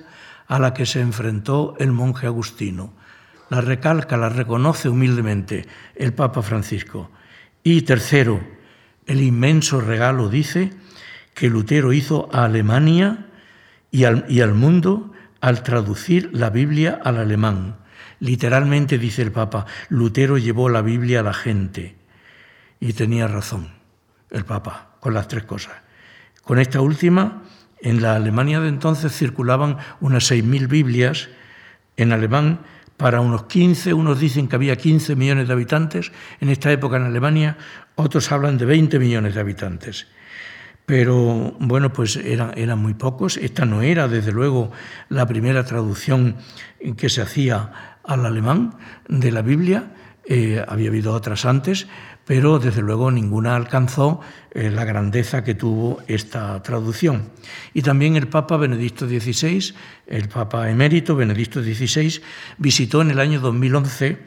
a la que se enfrentó el monje Agustino. La recalca, la reconoce humildemente el Papa Francisco. Y tercero, el inmenso regalo, dice, que Lutero hizo a Alemania y al, y al mundo al traducir la Biblia al alemán. Literalmente, dice el Papa, Lutero llevó la Biblia a la gente. Y tenía razón el Papa con las tres cosas. Con esta última, en la Alemania de entonces circulaban unas 6.000 Biblias en alemán para unos 15, unos dicen que había 15 millones de habitantes en esta época en Alemania, otros hablan de 20 millones de habitantes. Pero bueno, pues eran, eran muy pocos. Esta no era, desde luego, la primera traducción que se hacía al alemán de la Biblia. Eh, había habido otras antes, pero desde luego ninguna alcanzó eh, la grandeza que tuvo esta traducción. Y también el Papa Benedicto XVI, el Papa emérito Benedicto XVI, visitó en el año 2011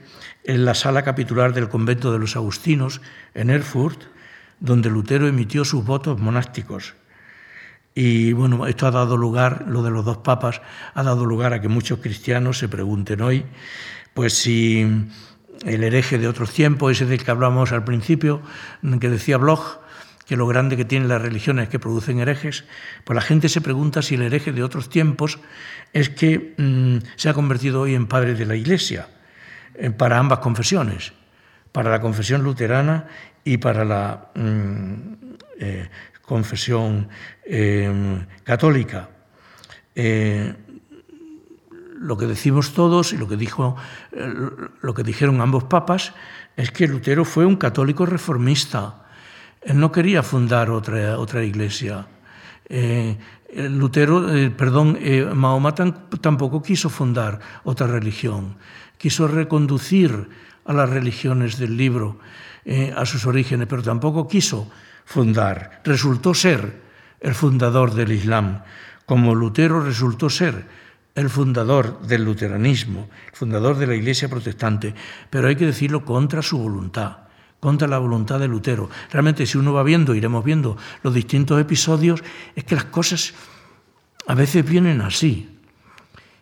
en la sala capitular del convento de los Agustinos en Erfurt, donde Lutero emitió sus votos monásticos. Y bueno, esto ha dado lugar, lo de los dos papas, ha dado lugar a que muchos cristianos se pregunten hoy, pues si el hereje de otros tiempos, ese del que hablamos al principio, que decía Bloch, que lo grande que tienen las religiones que producen herejes, pues la gente se pregunta si el hereje de otros tiempos es que mm, se ha convertido hoy en padre de la Iglesia, eh, para ambas confesiones, para la confesión luterana y para la mm, eh, confesión eh, católica lo que decimos todos y lo que, dijo, eh, lo que dijeron ambos papas es que Lutero fue un católico reformista. Él no quería fundar otra, otra iglesia. Eh, Lutero, eh, perdón, Mahoma tampoco quiso fundar otra religión. Quiso reconducir a las religiones del libro a sus orígenes, pero tampoco quiso fundar. Resultó ser el fundador del Islam, como Lutero resultó ser el fundador del luteranismo, el fundador de la Iglesia protestante, pero hay que decirlo contra su voluntad, contra la voluntad de Lutero. Realmente si uno va viendo, iremos viendo los distintos episodios, es que las cosas a veces vienen así.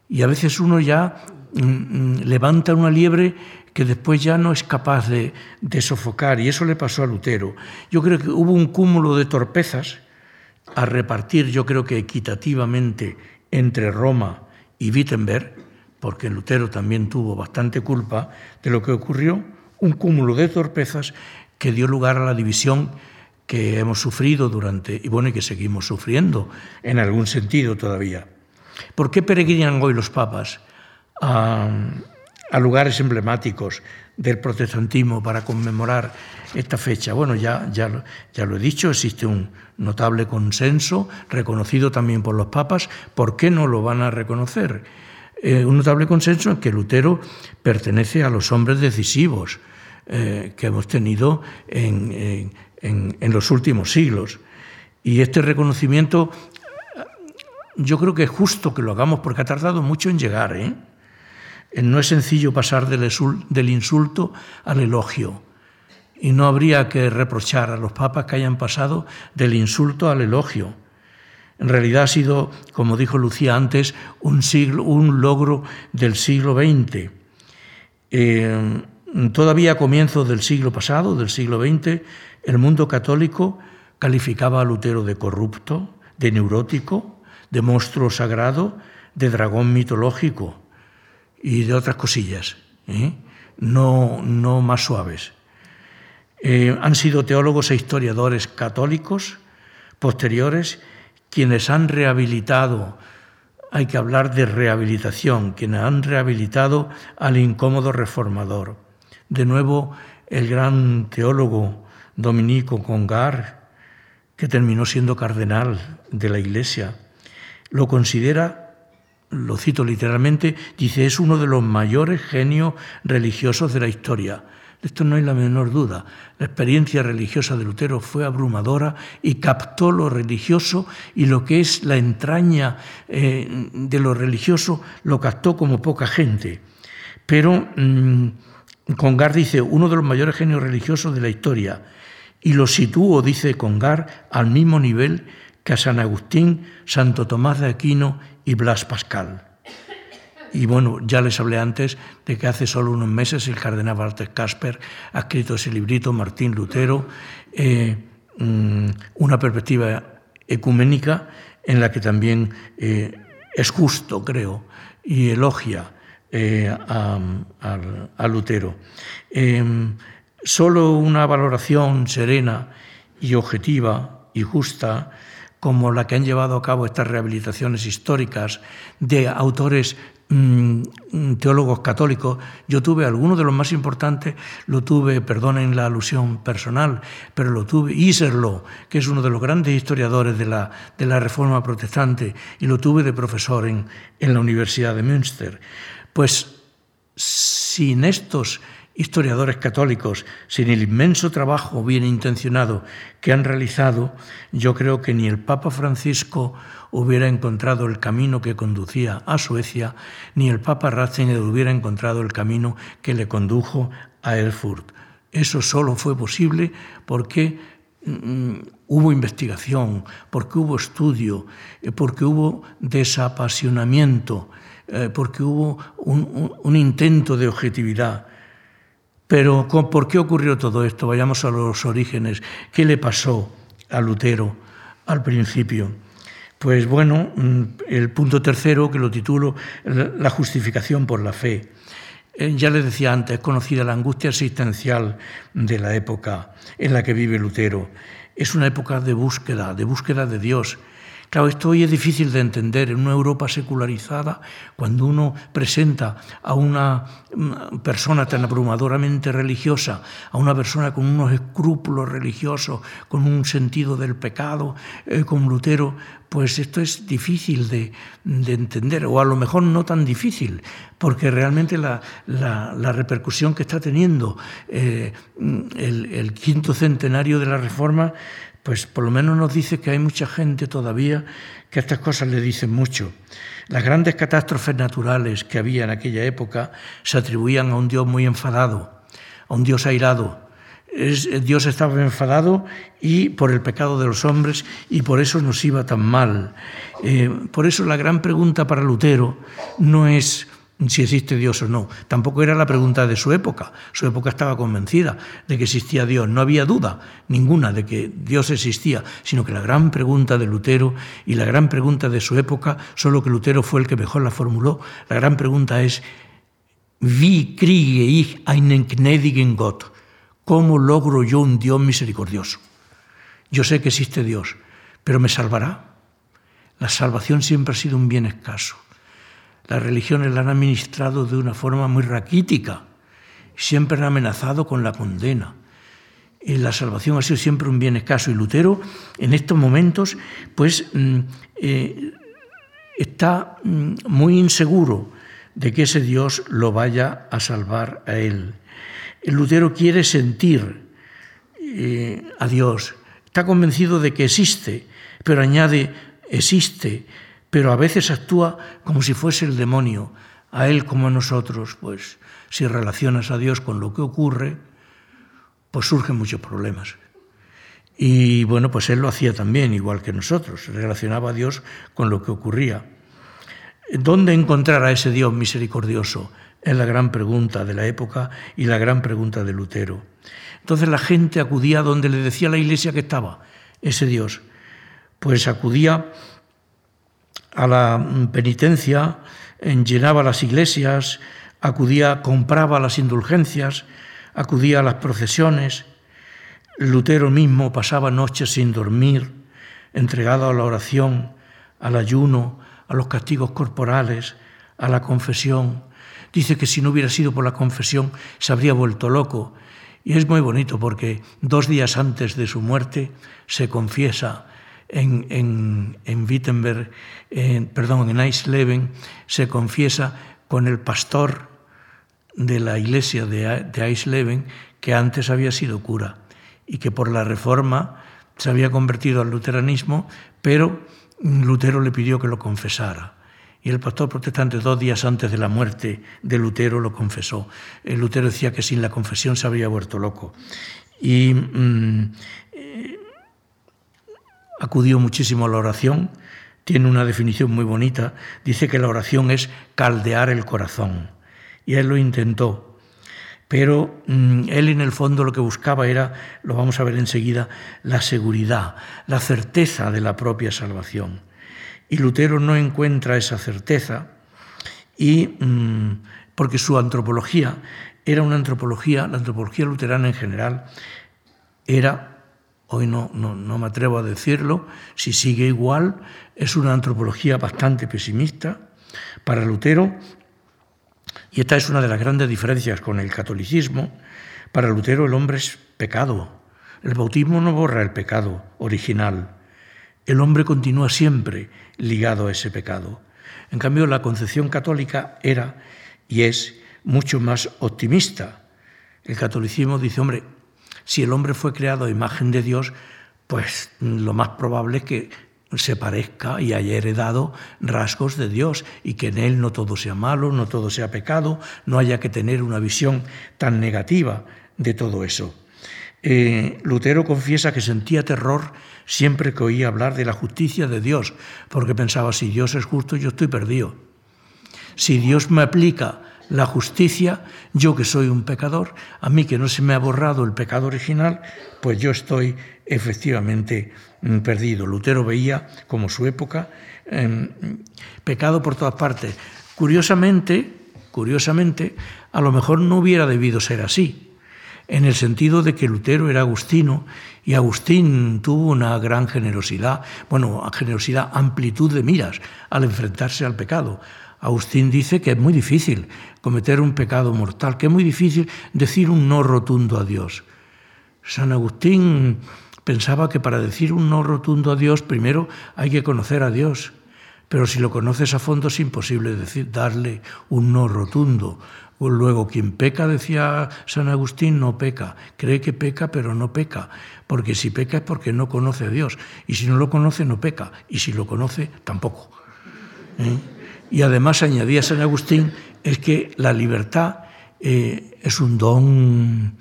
Y a veces uno ya mm, mm, levanta una liebre que después ya no es capaz de, de sofocar, y eso le pasó a Lutero. Yo creo que hubo un cúmulo de torpezas a repartir, yo creo que equitativamente, entre Roma y Wittenberg, porque Lutero también tuvo bastante culpa de lo que ocurrió, un cúmulo de torpezas que dio lugar a la división que hemos sufrido durante, y bueno, y que seguimos sufriendo en algún sentido todavía. ¿Por qué peregrinan hoy los papas a, a lugares emblemáticos del protestantismo para conmemorar esta fecha? Bueno, ya, ya, ya lo he dicho, existe un notable consenso reconocido también por los papas. ¿Por qué no lo van a reconocer? Eh, un notable consenso en que Lutero pertenece a los hombres decisivos eh, que hemos tenido en, en los últimos siglos. Y este reconocimiento yo creo que es justo que lo hagamos porque ha tardado mucho en llegar. ¿eh? No es sencillo pasar del insulto al elogio. Y no habría que reprochar a los papas que hayan pasado del insulto al elogio. En realidad ha sido, como dijo Lucía antes, un, siglo, un logro del siglo XX. Eh, todavía a comienzos del siglo pasado, del siglo XX, el mundo católico calificaba a Lutero de corrupto, de neurótico, de monstruo sagrado, de dragón mitológico y de otras cosillas, ¿eh? no, no más suaves. Eh, han sido teólogos e historiadores católicos posteriores quienes han rehabilitado, hay que hablar de rehabilitación, quienes han rehabilitado al incómodo reformador. De nuevo, el gran teólogo Dominico Congar, que terminó siendo cardenal de la Iglesia, lo considera lo cito literalmente, dice, es uno de los mayores genios religiosos de la historia. De esto no hay la menor duda. La experiencia religiosa de Lutero fue abrumadora y captó lo religioso y lo que es la entraña eh, de lo religioso lo captó como poca gente. Pero mmm, Congar dice, uno de los mayores genios religiosos de la historia, y lo situó, dice Congar, al mismo nivel que a San Agustín, Santo Tomás de Aquino y Blas Pascal. Y bueno, ya les hablé antes de que hace solo unos meses el cardenal Walter Casper ha escrito ese librito, Martín Lutero, eh, mm, una perspectiva ecuménica en la que también eh, es justo, creo, y elogia eh, a, Lutero. solo una valoración serena y objetiva y justa como la que han llevado a cabo estas rehabilitaciones históricas de autores teólogos católicos. Yo tuve alguno de los más importantes, lo tuve, perdonen la alusión personal, pero lo tuve, Iserlo, que es uno de los grandes historiadores de la, de la Reforma Protestante, y lo tuve de profesor en, en la Universidad de Münster. Pues sin estos historiadores católicos, sin el inmenso trabajo bien intencionado que han realizado, yo creo que ni el Papa Francisco hubiera encontrado el camino que conducía a Suecia, ni el Papa Ratzinger hubiera encontrado el camino que le condujo a Erfurt. Eso solo fue posible porque mm, hubo investigación, porque hubo estudio, eh, porque hubo desapasionamiento, eh, porque hubo un intento de objetividad. Pero ¿por qué ocurrió todo esto? Vayamos a los orígenes. ¿Qué le pasó a Lutero al principio? Pues bueno, mm, el punto tercero, que lo titulo La justificación por la fe. Eh, ya les decía antes, es conocida la angustia existencial de la época en la que vive Lutero. Es una época de búsqueda, de búsqueda de Dios. Claro, esto hoy es difícil de entender. En una Europa secularizada, cuando uno presenta a una mm, persona tan abrumadoramente religiosa, a una persona con unos escrúpulos religiosos, con un sentido del pecado, eh, como Lutero, pues esto es difícil de, entender, o a lo mejor no tan difícil, porque realmente la, repercusión que está teniendo eh, el, el quinto centenario de la Reforma pues por lo menos nos dice que hay mucha gente todavía que estas cosas le dicen mucho. Las grandes catástrofes naturales que había en aquella época se atribuían a un Dios muy enfadado, a un Dios airado. Dios estaba enfadado y por el pecado de los hombres y por eso nos iba tan mal. Eh, por eso la gran pregunta para Lutero no es si existe Dios o no. Tampoco era la pregunta de su época. Su época estaba convencida de que existía Dios. No había duda ninguna de que Dios existía, sino que la gran pregunta de Lutero y la gran pregunta de su época, solo que Lutero fue el que mejor la formuló, la gran pregunta es, wie kriege ich einen gnädigen? ¿Cómo logro yo un Dios misericordioso? Yo sé que existe Dios, pero ¿me salvará? La salvación siempre ha sido un bien escaso. Las religiones la han administrado de una forma muy raquítica, siempre han amenazado con la condena. Y la salvación ha sido siempre un bien escaso. Y Lutero, en estos momentos, pues mm, eh, está mm, muy inseguro de que ese Dios lo vaya a salvar a él. El Lutero quiere sentir eh, a Dios, está convencido de que existe, pero añade, existe, pero a veces actúa como si fuese el demonio, a él como a nosotros, pues si relacionas a Dios con lo que ocurre, pues surgen muchos problemas. Y bueno, pues él lo hacía también, igual que nosotros, relacionaba a Dios con lo que ocurría. ¿Dónde encontrar a ese Dios misericordioso? Es la gran pregunta de la época y la gran pregunta de Lutero. Entonces la gente acudía donde le decía la iglesia que estaba ese Dios. Pues acudía a la penitencia, llenaba las iglesias, acudía, compraba las indulgencias, acudía a las procesiones. Lutero mismo pasaba noches sin dormir, entregado a la oración, al ayuno, a los castigos corporales, a la confesión. Dice que si no hubiera sido por la confesión se habría vuelto loco. Y es muy bonito porque dos días antes de su muerte se confiesa en, Wittenberg, perdón, en Eisleben, se confiesa con el pastor de la iglesia de, de Eisleben, que antes había sido cura y que por la reforma se había convertido al luteranismo, pero Lutero le pidió que lo confesara. Y el pastor protestante, dos días antes de la muerte de Lutero, lo confesó. El Lutero decía que sin la confesión se habría vuelto loco. Y mm, acudió muchísimo a la oración, tiene una definición muy bonita. Dice que la oración es caldear el corazón. Y él lo intentó. Pero mm, él en el fondo lo que buscaba era, lo vamos a ver enseguida, la seguridad, la certeza de la propia salvación. Y Lutero no encuentra esa certeza y mm, porque su antropología era una antropología, la antropología luterana en general era, hoy no, no, no me atrevo a decirlo, si sigue igual, es una antropología bastante pesimista para Lutero y esta es una de las grandes diferencias con el catolicismo. Para Lutero el hombre es pecado. El bautismo no borra el pecado original. El hombre continúa siempre ligado a ese pecado. En cambio, la concepción católica era y es mucho más optimista. El catolicismo dice, hombre, si el hombre fue creado a imagen de Dios, pues lo más probable es que se parezca y haya heredado rasgos de Dios y que en él no todo sea malo, no todo sea pecado, no haya que tener una visión tan negativa de todo eso. Eh, Lutero confiesa que sentía terror siempre que oía hablar de la justicia de Dios, porque pensaba, si Dios es justo, yo estoy perdido. Si Dios me aplica la justicia, yo que soy un pecador, a mí que no se me ha borrado el pecado original, pues yo estoy efectivamente mm, perdido. Lutero veía, como su época, em, pecado por todas partes. Curiosamente, curiosamente, a lo mejor no hubiera debido ser así, en el sentido de que Lutero era agustino y Agustín tuvo una gran generosidad, bueno, generosidad, amplitud de miras al enfrentarse al pecado. Agustín dice que es muy difícil cometer un pecado mortal, que es muy difícil decir un no rotundo a Dios. San Agustín pensaba que para decir un no rotundo a Dios primero hay que conocer a Dios, pero si lo conoces a fondo es imposible darle un no rotundo. Luego, quien peca, decía San Agustín, no peca. Cree que peca, pero no peca. Porque si peca es porque no conoce a Dios. Y si no lo conoce, no peca. Y si lo conoce, tampoco. ¿Eh? Y además añadía San Agustín es que la libertad eh, es un don,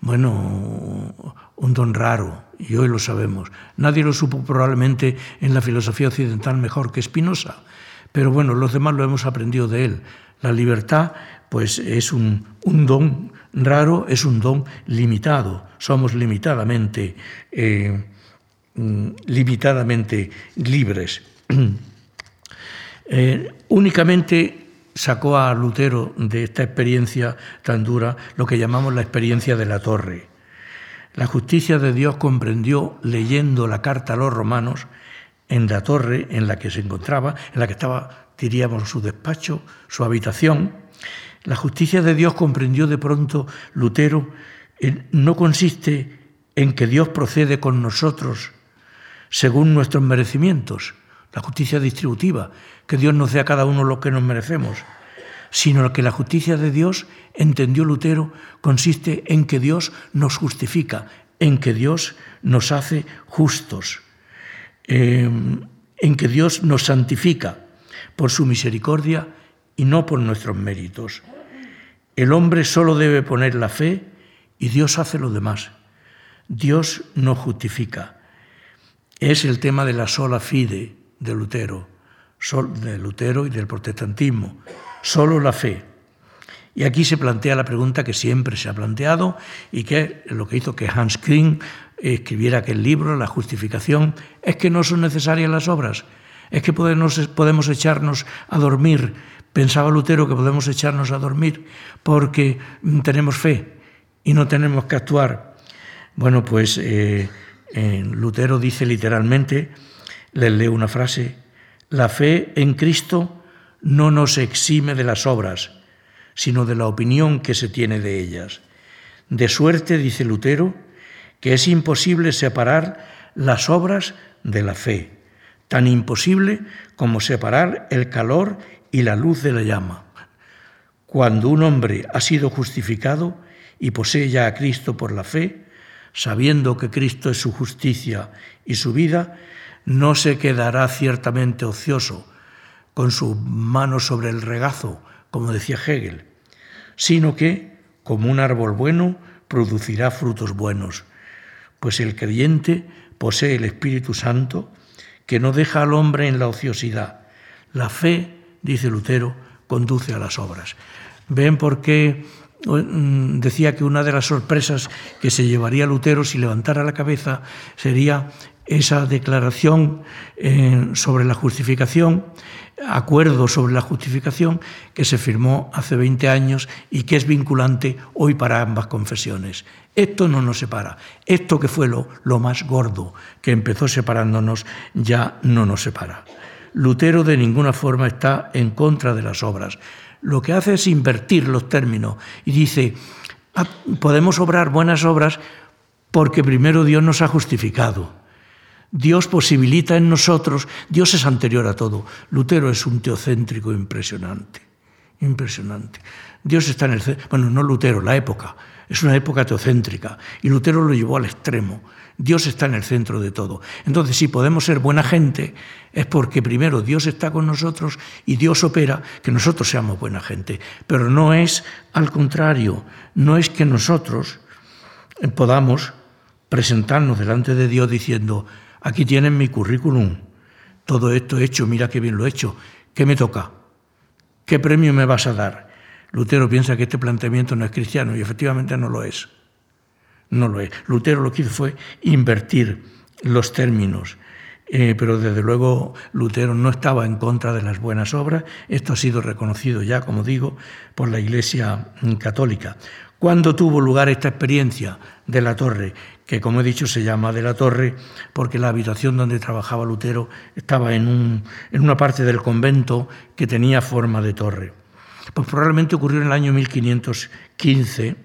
bueno, un don raro, y hoy lo sabemos. Nadie lo supo probablemente en la filosofía occidental mejor que Spinoza, pero bueno, los demás lo hemos aprendido de él. La libertad, pues, es un, un don raro, es un don limitado. Somos limitadamente, eh, mm, limitadamente libres. Eh, únicamente sacó a Lutero de esta experiencia tan dura lo que llamamos la experiencia de la torre. La justicia de Dios comprendió leyendo la carta a los romanos en la torre en la que se encontraba, en la que estaba, diríamos, su despacho, su habitación. La justicia de Dios comprendió de pronto Lutero no consiste en que Dios procede con nosotros según nuestros merecimientos, la justicia distributiva, que Dios nos dé a cada uno lo que nos merecemos, sino que la justicia de Dios, entendió Lutero, consiste en que Dios nos justifica, en que Dios nos hace justos, em, en que Dios nos santifica por su misericordia y no por nuestros méritos. El hombre solo debe poner la fe y Dios hace lo demás. Dios nos justifica. Es el tema de la sola fide de Lutero de Lutero y del protestantismo, solo la fe. Y aquí se plantea la pregunta que siempre se ha planteado y que es lo que hizo que Hans Küng escribiera aquel libro, La justificación, es que no son necesarias las obras, es que podemos, podemos echarnos a dormir. Pensaba Lutero que podemos echarnos a dormir porque tenemos fe y no tenemos que actuar. Bueno, pues eh, Lutero dice literalmente, les leo una frase, la fe en Cristo no nos exime de las obras, sino de la opinión que se tiene de ellas. De suerte, dice Lutero, que es imposible separar las obras de la fe, tan imposible como separar el calor y la luz de la llama. Cuando un hombre ha sido justificado y posee ya a Cristo por la fe, sabiendo que Cristo es su justicia y su vida, no se quedará ciertamente ocioso con su mano sobre el regazo, como decía Hegel, sino que, como un árbol bueno, producirá frutos buenos, pues el creyente posee el Espíritu Santo que no deja al hombre en la ociosidad. La fe, dice Lutero, conduce a las obras. ¿Ven por qué mm, decía que una de las sorpresas que se llevaría Lutero si levantara la cabeza sería esa declaración eh, sobre la justificación, acuerdo sobre la justificación que se firmó hace 20 años y que es vinculante hoy para ambas confesiones. Esto no nos separa. Esto que fue lo, lo más gordo que empezó separándonos ya no nos separa. Lutero de ninguna forma está en contra de las obras. Lo que hace es invertir los términos y dice, ah, podemos obrar buenas obras porque primero Dios nos ha justificado. Dios posibilita en nosotros, Dios es anterior a todo. Lutero es un teocéntrico impresionante, impresionante. Dios está en el bueno, no Lutero, la época, es una época teocéntrica y Lutero lo llevó al extremo. Dios está en el centro de todo. Entonces, si podemos ser buena gente, es porque primero Dios está con nosotros y Dios opera que nosotros seamos buena gente. Pero no es al contrario, no es que nosotros podamos presentarnos delante de Dios diciendo, Aquí tienen mi currículum. Todo esto he hecho, mira qué bien lo he hecho. ¿Qué me toca? ¿Qué premio me vas a dar? Lutero piensa que este planteamiento no es cristiano y efectivamente no lo es. No lo es. Lutero lo que hizo fue invertir los términos. Eh, pero desde luego Lutero no estaba en contra de las buenas obras. Esto ha sido reconocido ya, como digo, por la Iglesia católica. ¿Cuándo tuvo lugar esta experiencia de la torre? Que, como he dicho, se llama de la torre porque la habitación donde trabajaba Lutero estaba en, una parte del convento que tenía forma de torre. Pues probablemente ocurrió en el año 1515.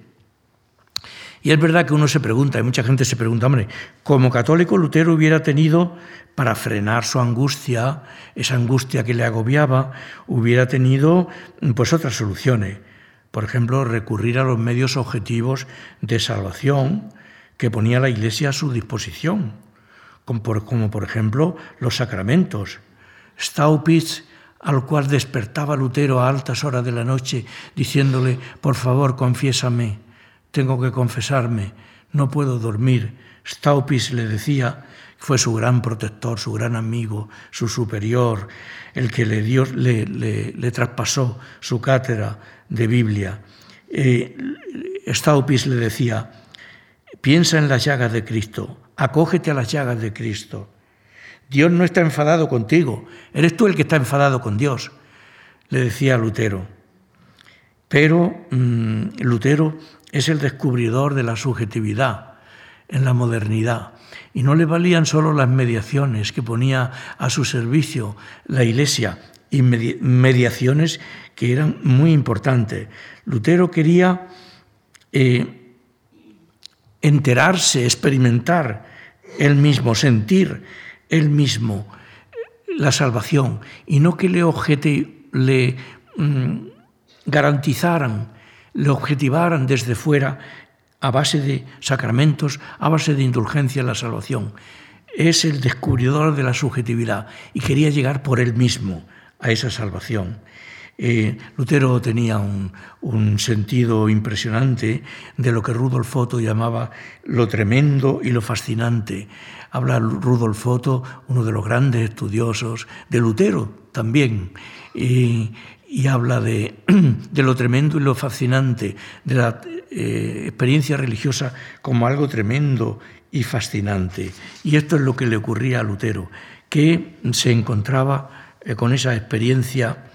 Y es verdad que uno se pregunta, y mucha gente se pregunta, hombre, como católico Lutero hubiera tenido, para frenar su angustia, esa angustia que le agobiaba, hubiera tenido pues otras soluciones por ejemplo, recurrir a los medios objetivos de salvación que ponía la Iglesia a su disposición, como por, ejemplo los sacramentos. Staupitz, al cual despertaba Lutero a altas horas de la noche, diciéndole, por favor, confiésame, tengo que confesarme, no puedo dormir. Staupitz le decía, fue su gran protector, su gran amigo, su superior, el que le, dio, le, le traspasó su cátedra de Biblia. Eh, Staupis le decía, piensa en las llagas de Cristo, acógete a las llagas de Cristo. Dios no está enfadado contigo, eres tú el que está enfadado con Dios, le decía Lutero. Pero mm, Lutero es el descubridor de la subjetividad en la modernidad. Y no le valían solo las mediaciones que ponía a su servicio la Iglesia, y mediaciones que eran muy importantes. Lutero quería eh, enterarse, experimentar él mismo, sentir él mismo la salvación y no que le, le mm, garantizaran, le objetivaran desde fuera a base de sacramentos, a base de indulgencia la salvación. Es el descubridor de la subjetividad y quería llegar por él mismo a esa salvación. Eh, Lutero tenía un, sentido impresionante de lo que Rudolf Otto llamaba lo tremendo y lo fascinante. Habla Rudolf Otto, uno de los grandes estudiosos de Lutero también, y, habla de, lo tremendo y lo fascinante, de la eh, experiencia religiosa como algo tremendo y fascinante. Y esto es lo que le ocurría a Lutero, que se encontraba eh, con esa experiencia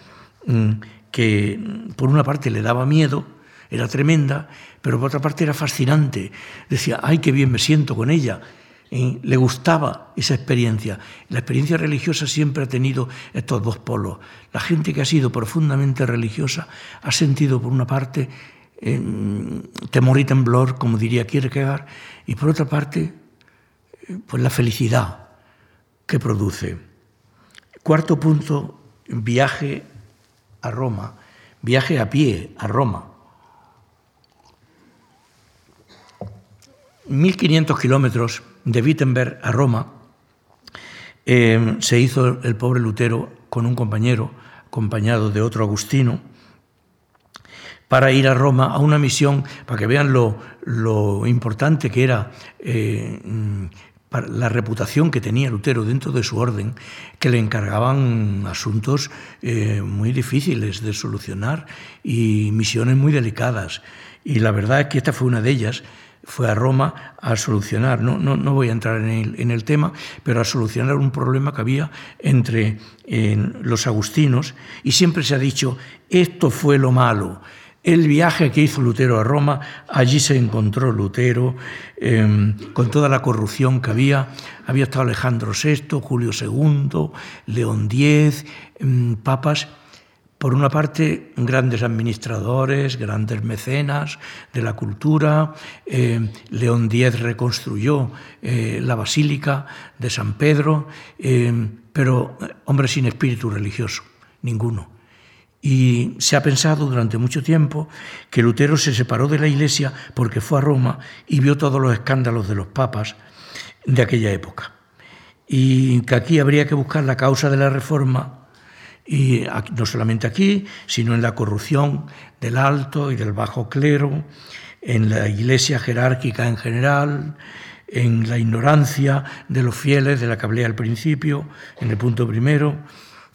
que por una parte le daba miedo, era tremenda, pero por otra parte era fascinante. Decía, ay, qué bien me siento con ella. le gustaba esa experiencia. La experiencia religiosa siempre ha tenido estos dos polos. La gente que ha sido profundamente religiosa ha sentido, por una parte, temor y temblor, como diría Kierkegaard, y por otra parte, pues la felicidad que produce. Cuarto punto, viaje a Roma, viaje a pie a Roma. 1.500 kilómetros de Wittenberg a Roma eh, se hizo el pobre Lutero con un compañero, acompañado de otro agustino, para ir a Roma a una misión, para que vean lo, importante que era eh, la reputación que tenía Lutero dentro de su orden, que le encargaban asuntos eh, muy difíciles de solucionar y misiones muy delicadas. Y la verdad es que esta fue una de ellas, fue a Roma a solucionar, no, no, no voy a entrar en el, en el, tema, pero a solucionar un problema que había entre los agustinos y siempre se ha dicho, esto fue lo malo. El viaje que hizo Lutero a Roma, allí se encontró Lutero em, con toda la corrupción que había. Había estado Alejandro VI, Julio II, León X, em, papas por una parte, grandes administradores, grandes mecenas de la cultura. Eh, León X reconstruyó eh, la Basílica de San Pedro, pero hombre sin espíritu religioso, ninguno. Y se ha pensado durante mucho tiempo que Lutero se separó de la Iglesia porque fue a Roma y vio todos los escándalos de los papas de aquella época. Y que aquí habría que buscar la causa de la reforma y no solamente aquí, sino en la corrupción del alto y del bajo clero, en la iglesia jerárquica en general, en la ignorancia de los fieles de la que hablé al principio, en el punto primero.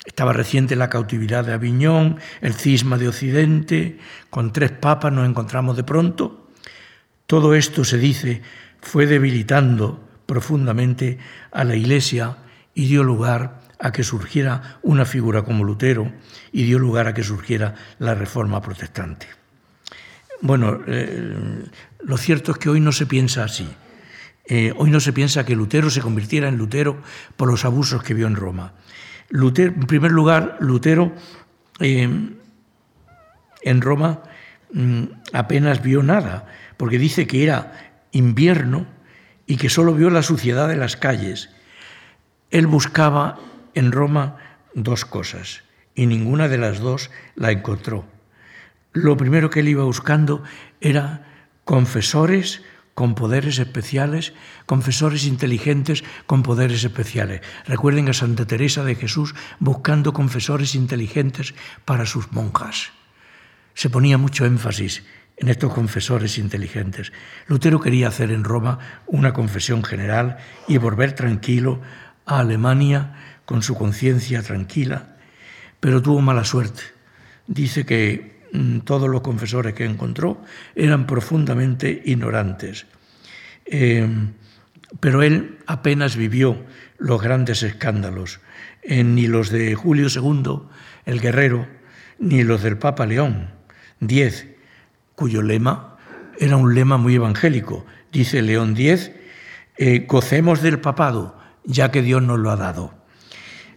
Estaba reciente la cautividad de Aviñón, el cisma de Occidente, con tres papas nos encontramos de pronto. Todo esto, se dice, fue debilitando profundamente a la Iglesia y dio lugar a que surgiera una figura como Lutero y dio lugar a que surgiera la reforma protestante. Bueno, eh, lo cierto es que hoy no se piensa así. Eh, hoy no se piensa que Lutero se convirtiera en Lutero por los abusos que vio en Roma. En primer lugar, Lutero eh, en Roma mm, apenas vio nada, porque dice que era invierno y que solo vio la suciedad de las calles. Él buscaba en Roma dos cosas y ninguna de las dos la encontró. Lo primero que él iba buscando era confesores con poderes especiales, confesores inteligentes con poderes especiales. Recuerden a Santa Teresa de Jesús buscando confesores inteligentes para sus monjas. Se ponía mucho énfasis en estos confesores inteligentes. Lutero quería hacer en Roma una confesión general y volver tranquilo a Alemania con su conciencia tranquila, pero tuvo mala suerte. Dice que todos los confesores que encontró eran profundamente ignorantes. Em, pero él apenas vivió los grandes escándalos, ni los de Julio II, el guerrero, ni los del Papa León X, cuyo lema era un lema muy evangélico. Dice León X, eh, del papado, ya que Dios nos lo ha dado.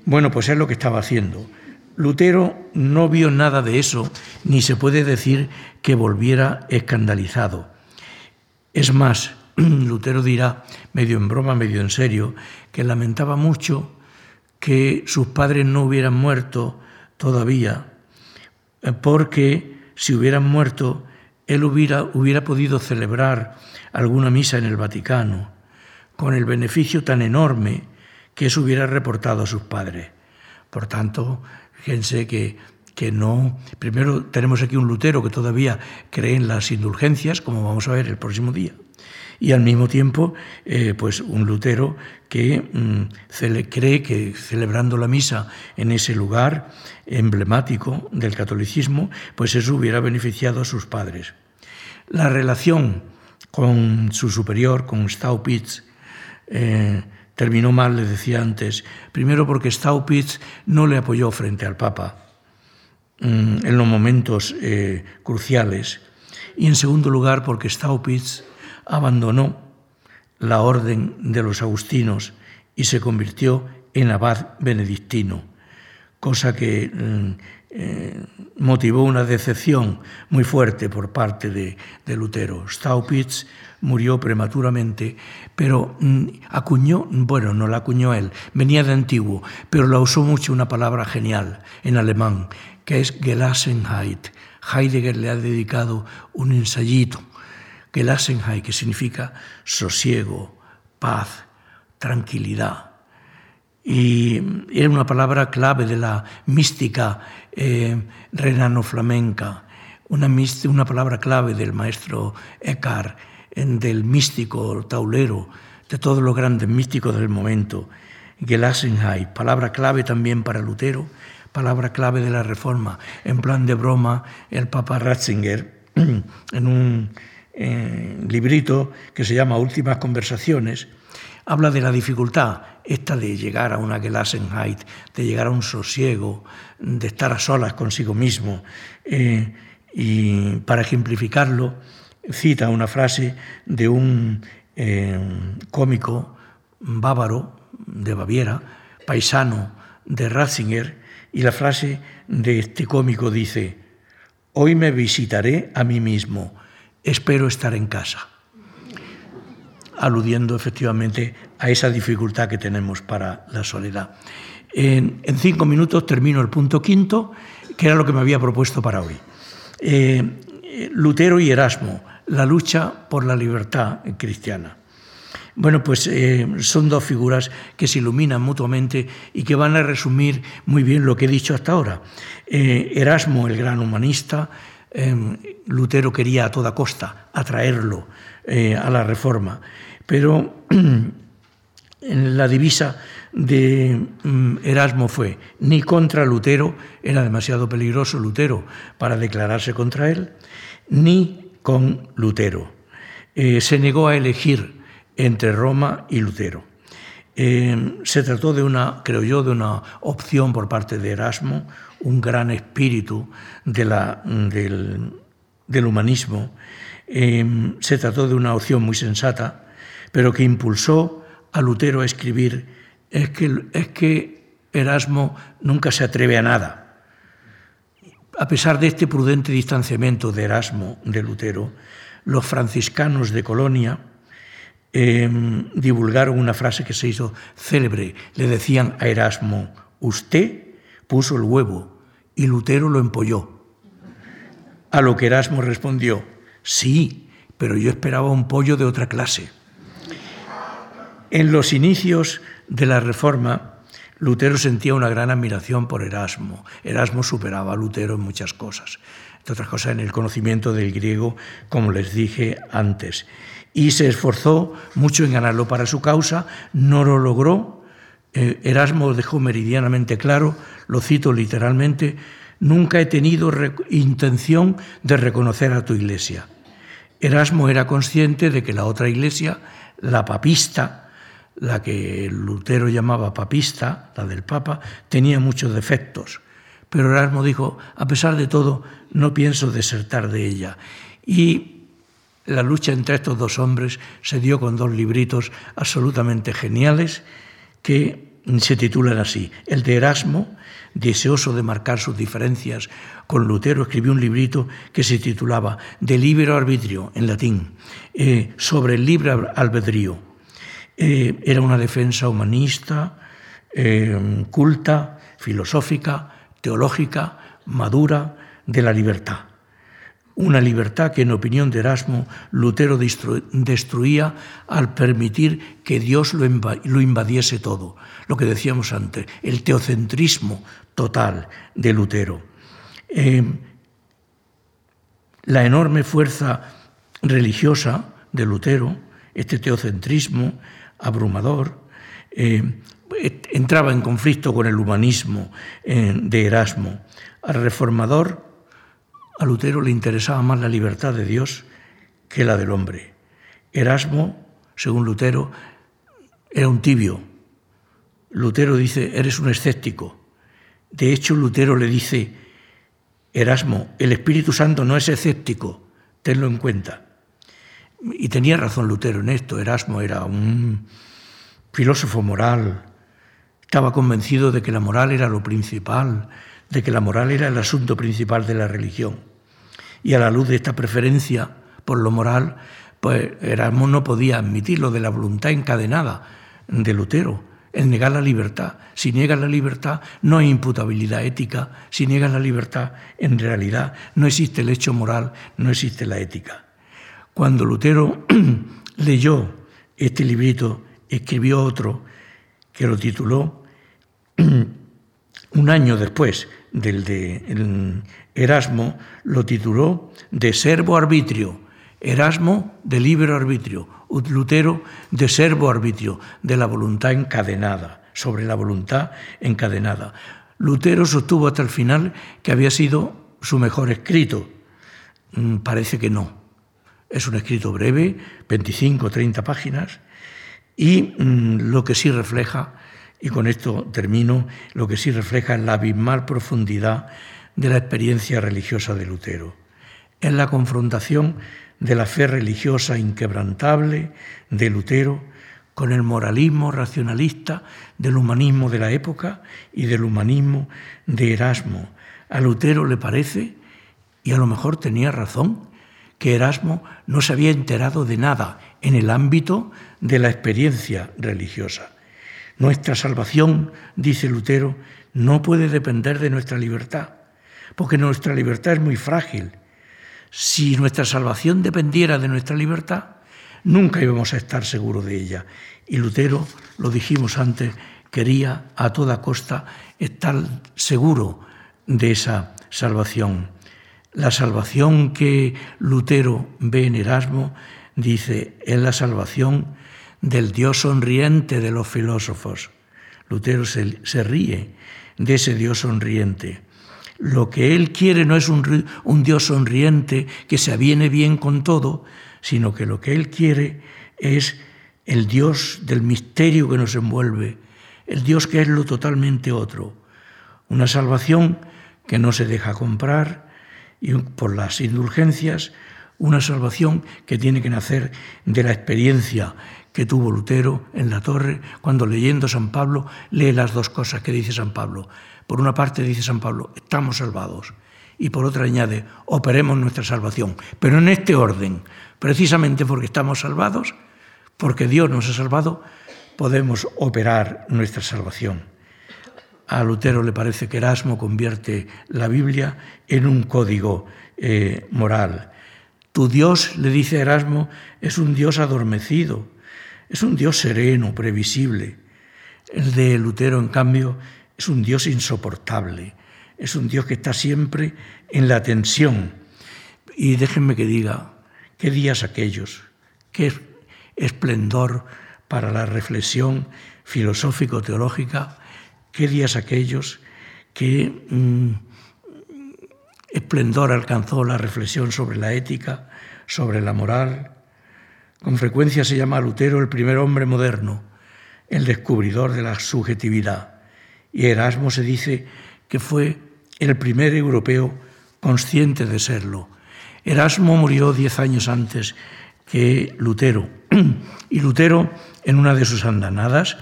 Bueno, pues es lo que estaba haciendo. Lutero no vio nada de eso, ni se puede decir que volviera escandalizado. Es más, Lutero dirá, medio en broma, medio en serio, que lamentaba mucho que sus padres no hubieran muerto todavía, porque si hubieran muerto, él hubiera, hubiera podido celebrar alguna misa en el Vaticano, con el beneficio tan enorme que eso hubiera reportado a sus padres. Por tanto, fíjense que, que no. Primero, tenemos aquí un Lutero que todavía cree en las indulgencias, como vamos a ver el próximo día. Y al mismo tiempo, eh, pues un Lutero que mm, cree que celebrando la misa en ese lugar emblemático del catolicismo, pues eso hubiera beneficiado a sus padres. La relación con su superior, con Staupitz, eh, terminó mal, le decía antes, primero porque Staupitz no le apoyó frente al Papa mm, en los momentos eh, cruciales, y en segundo lugar porque Staupitz abandonó la orden de los agustinos y se convirtió en abad benedictino, cosa que mm, eh, motivó una decepción muy fuerte por parte de, de Lutero. Staupitz murió prematuramente, pero mm, acuñó, bueno, no la acuñó él, venía de antiguo, pero la usó mucho una palabra genial en alemán, que es Gelassenheit. Heidegger le ha dedicado un ensayito, Gelassenheit, que significa sosiego, paz, tranquilidad. Y era una palabra clave de la mística eh, renano-flamenca, una, una palabra clave del maestro Eckhart del místico taulero de todos los grandes místicos del momento. Gelassenheit, palabra clave también para Lutero, palabra clave de la Reforma. En plan de broma, el Papa Ratzinger, en un eh, librito que se llama Últimas Conversaciones, habla de la dificultad esta de llegar a una Gelassenheit, de llegar a un sosiego, de estar a solas consigo mismo. Eh, y para ejemplificarlo, cita una frase de un eh, cómico bávaro de Baviera, paisano de Ratzinger, y la frase de este cómico dice, hoy me visitaré a mí mismo, espero estar en casa, aludiendo efectivamente a esa dificultad que tenemos para la soledad. En, cinco minutos termino el punto quinto, que era lo que me había propuesto para hoy. Eh, Lutero y Erasmo, la lucha por la libertad cristiana. Bueno, pues eh, son dos figuras que se iluminan mutuamente y que van a resumir muy bien lo que he dicho hasta ahora. Eh, Erasmo, el gran humanista, Lutero quería a toda costa atraerlo a la reforma, pero la divisa de mm, Erasmo fue ni contra Lutero, era demasiado peligroso Lutero para declararse contra él, ni con Lutero. Eh, se negó a elegir entre Roma y Lutero. Eh, se trató de una, creo yo, de una opción por parte de Erasmo, un gran espíritu de la, del, humanismo. Eh, se trató de una opción muy sensata, pero que impulsó a Lutero a escribir es que, es que Erasmo nunca se atreve a nada. A pesar de este prudente distanciamiento de Erasmo, de Lutero, los franciscanos de Colonia em, divulgaron una frase que se hizo célebre. Le decían a Erasmo, usted puso el huevo y Lutero lo empolló. A lo que Erasmo respondió, sí, pero yo esperaba un pollo de otra clase. En los inicios de la Reforma, Lutero sentía una gran admiración por Erasmo. Erasmo superaba a Lutero en muchas cosas, entre otras cosas en el conocimiento del griego, como les dije antes. Y se esforzó mucho en ganarlo para su causa, no lo logró. Eh, Erasmo dejó meridianamente claro, lo cito literalmente, nunca he tenido intención de reconocer a tu iglesia. Erasmo era consciente de que la otra iglesia, la papista, la que Lutero llamaba papista, la del Papa, tenía muchos defectos. Pero Erasmo dijo, a pesar de todo, no pienso desertar de ella. Y la lucha entre estos dos hombres se dio con dos libritos absolutamente geniales que se titulan así. El de Erasmo, deseoso de marcar sus diferencias con Lutero, escribió un librito que se titulaba De libero arbitrio, en latín, eh, sobre el libre albedrío eh, era una defensa humanista, eh, culta, filosófica, teológica, madura de la libertad. Una libertad que, en opinión de Erasmo, Lutero destruía al permitir que Dios lo invadiese todo. Lo que decíamos antes, el teocentrismo total de Lutero. Eh, la enorme fuerza religiosa de Lutero, este teocentrismo, abrumador, eh, entraba en conflicto con el humanismo eh, de Erasmo. Al reformador, a Lutero le interesaba más la libertad de Dios que la del hombre. Erasmo, según Lutero, era un tibio. Lutero dice, eres un escéptico. De hecho, Lutero le dice, Erasmo, el Espíritu Santo no es escéptico, tenlo en cuenta. Y tenía razón Lutero en esto. Erasmo era un filósofo moral. Estaba convencido de que la moral era lo principal, de que la moral era el asunto principal de la religión. Y a la luz de esta preferencia por lo moral, pues Erasmo no podía admitir lo de la voluntad encadenada de Lutero, el negar la libertad. Si niegas la libertad, no hay imputabilidad ética. Si niegas la libertad, en realidad no existe el hecho moral, no existe la ética. Cuando Lutero leyó este librito, escribió otro que lo tituló un año después del de Erasmo, lo tituló De servo arbitrio, Erasmo de libre arbitrio, Lutero de servo arbitrio, de la voluntad encadenada, sobre la voluntad encadenada. Lutero sostuvo hasta el final que había sido su mejor escrito. Mm, parece que no. Es un escrito breve, 25 o 30 páginas, y mm, lo que sí refleja, y con esto termino, lo que sí refleja es la abismal profundidad de la experiencia religiosa de Lutero. Es la confrontación de la fe religiosa inquebrantable de Lutero con el moralismo racionalista del humanismo de la época y del humanismo de Erasmo. A Lutero le parece, y a lo mejor tenía razón, que Erasmo no se había enterado de nada en el ámbito de la experiencia religiosa. Nuestra salvación, dice Lutero, no puede depender de nuestra libertad, porque nuestra libertad es muy frágil. Si nuestra salvación dependiera de nuestra libertad, nunca íbamos a estar seguros de ella. Y Lutero, lo dijimos antes, quería a toda costa estar seguro de esa salvación. La salvación que Lutero ve en Erasmo, dice, es la salvación del Dios sonriente de los filósofos. Lutero se, ríe de ese Dios sonriente. Lo que él quiere no es un, un Dios sonriente que se aviene bien con todo, sino que lo que Él quiere es el Dios del misterio que nos envuelve, el Dios que es lo totalmente otro, una salvación que no se deja comprar y por las indulgencias, una salvación que tiene que nacer de la experiencia que tuvo Lutero en la torre cuando leyendo San Pablo lee las dos cosas que dice San Pablo. Por una parte dice San Pablo, estamos salvados, y por otra añade, operemos nuestra salvación, pero en este orden, Precisamente porque estamos salvados, porque Dios nos ha salvado, podemos operar nuestra salvación. A Lutero le parece que Erasmo convierte la Biblia en un código eh, moral. Tu Dios, le dice Erasmo, es un Dios adormecido, es un Dios sereno, previsible. El de Lutero, en cambio, es un Dios insoportable, es un Dios que está siempre en la tensión. Y déjenme que diga, Qué días aquellos, qué esplendor para la reflexión filosófico-teológica, qué días aquellos, qué mm, esplendor alcanzó la reflexión sobre la ética, sobre la moral. Con frecuencia se llama a Lutero el primer hombre moderno, el descubridor de la subjetividad. Y Erasmo se dice que fue el primer europeo consciente de serlo Erasmo murió diez años antes que Lutero. Y Lutero, en una de sus andanadas,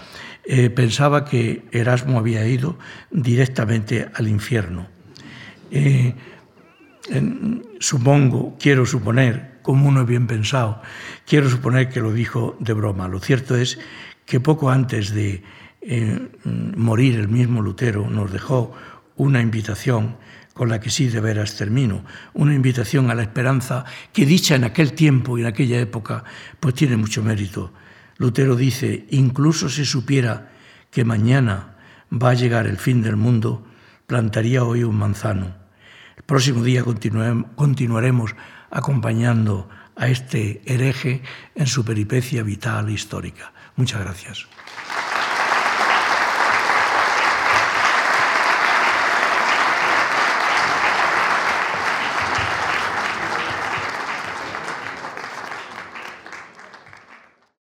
eh, pensaba que Erasmo había ido directamente al infierno. Eh, supongo, quiero suponer, como uno bien pensado, quiero suponer que lo dijo de broma. Lo cierto es que poco antes de eh, morir el mismo Lutero nos dejó una invitación con la que sí de veras termino, una invitación a la esperanza que dicha en aquel tiempo y en aquella época, pues tiene mucho mérito. Lutero dice, incluso si supiera que mañana va a llegar el fin del mundo, plantaría hoy un manzano. El próximo día continuaremos acompañando a este hereje en su peripecia vital e histórica. Muchas gracias.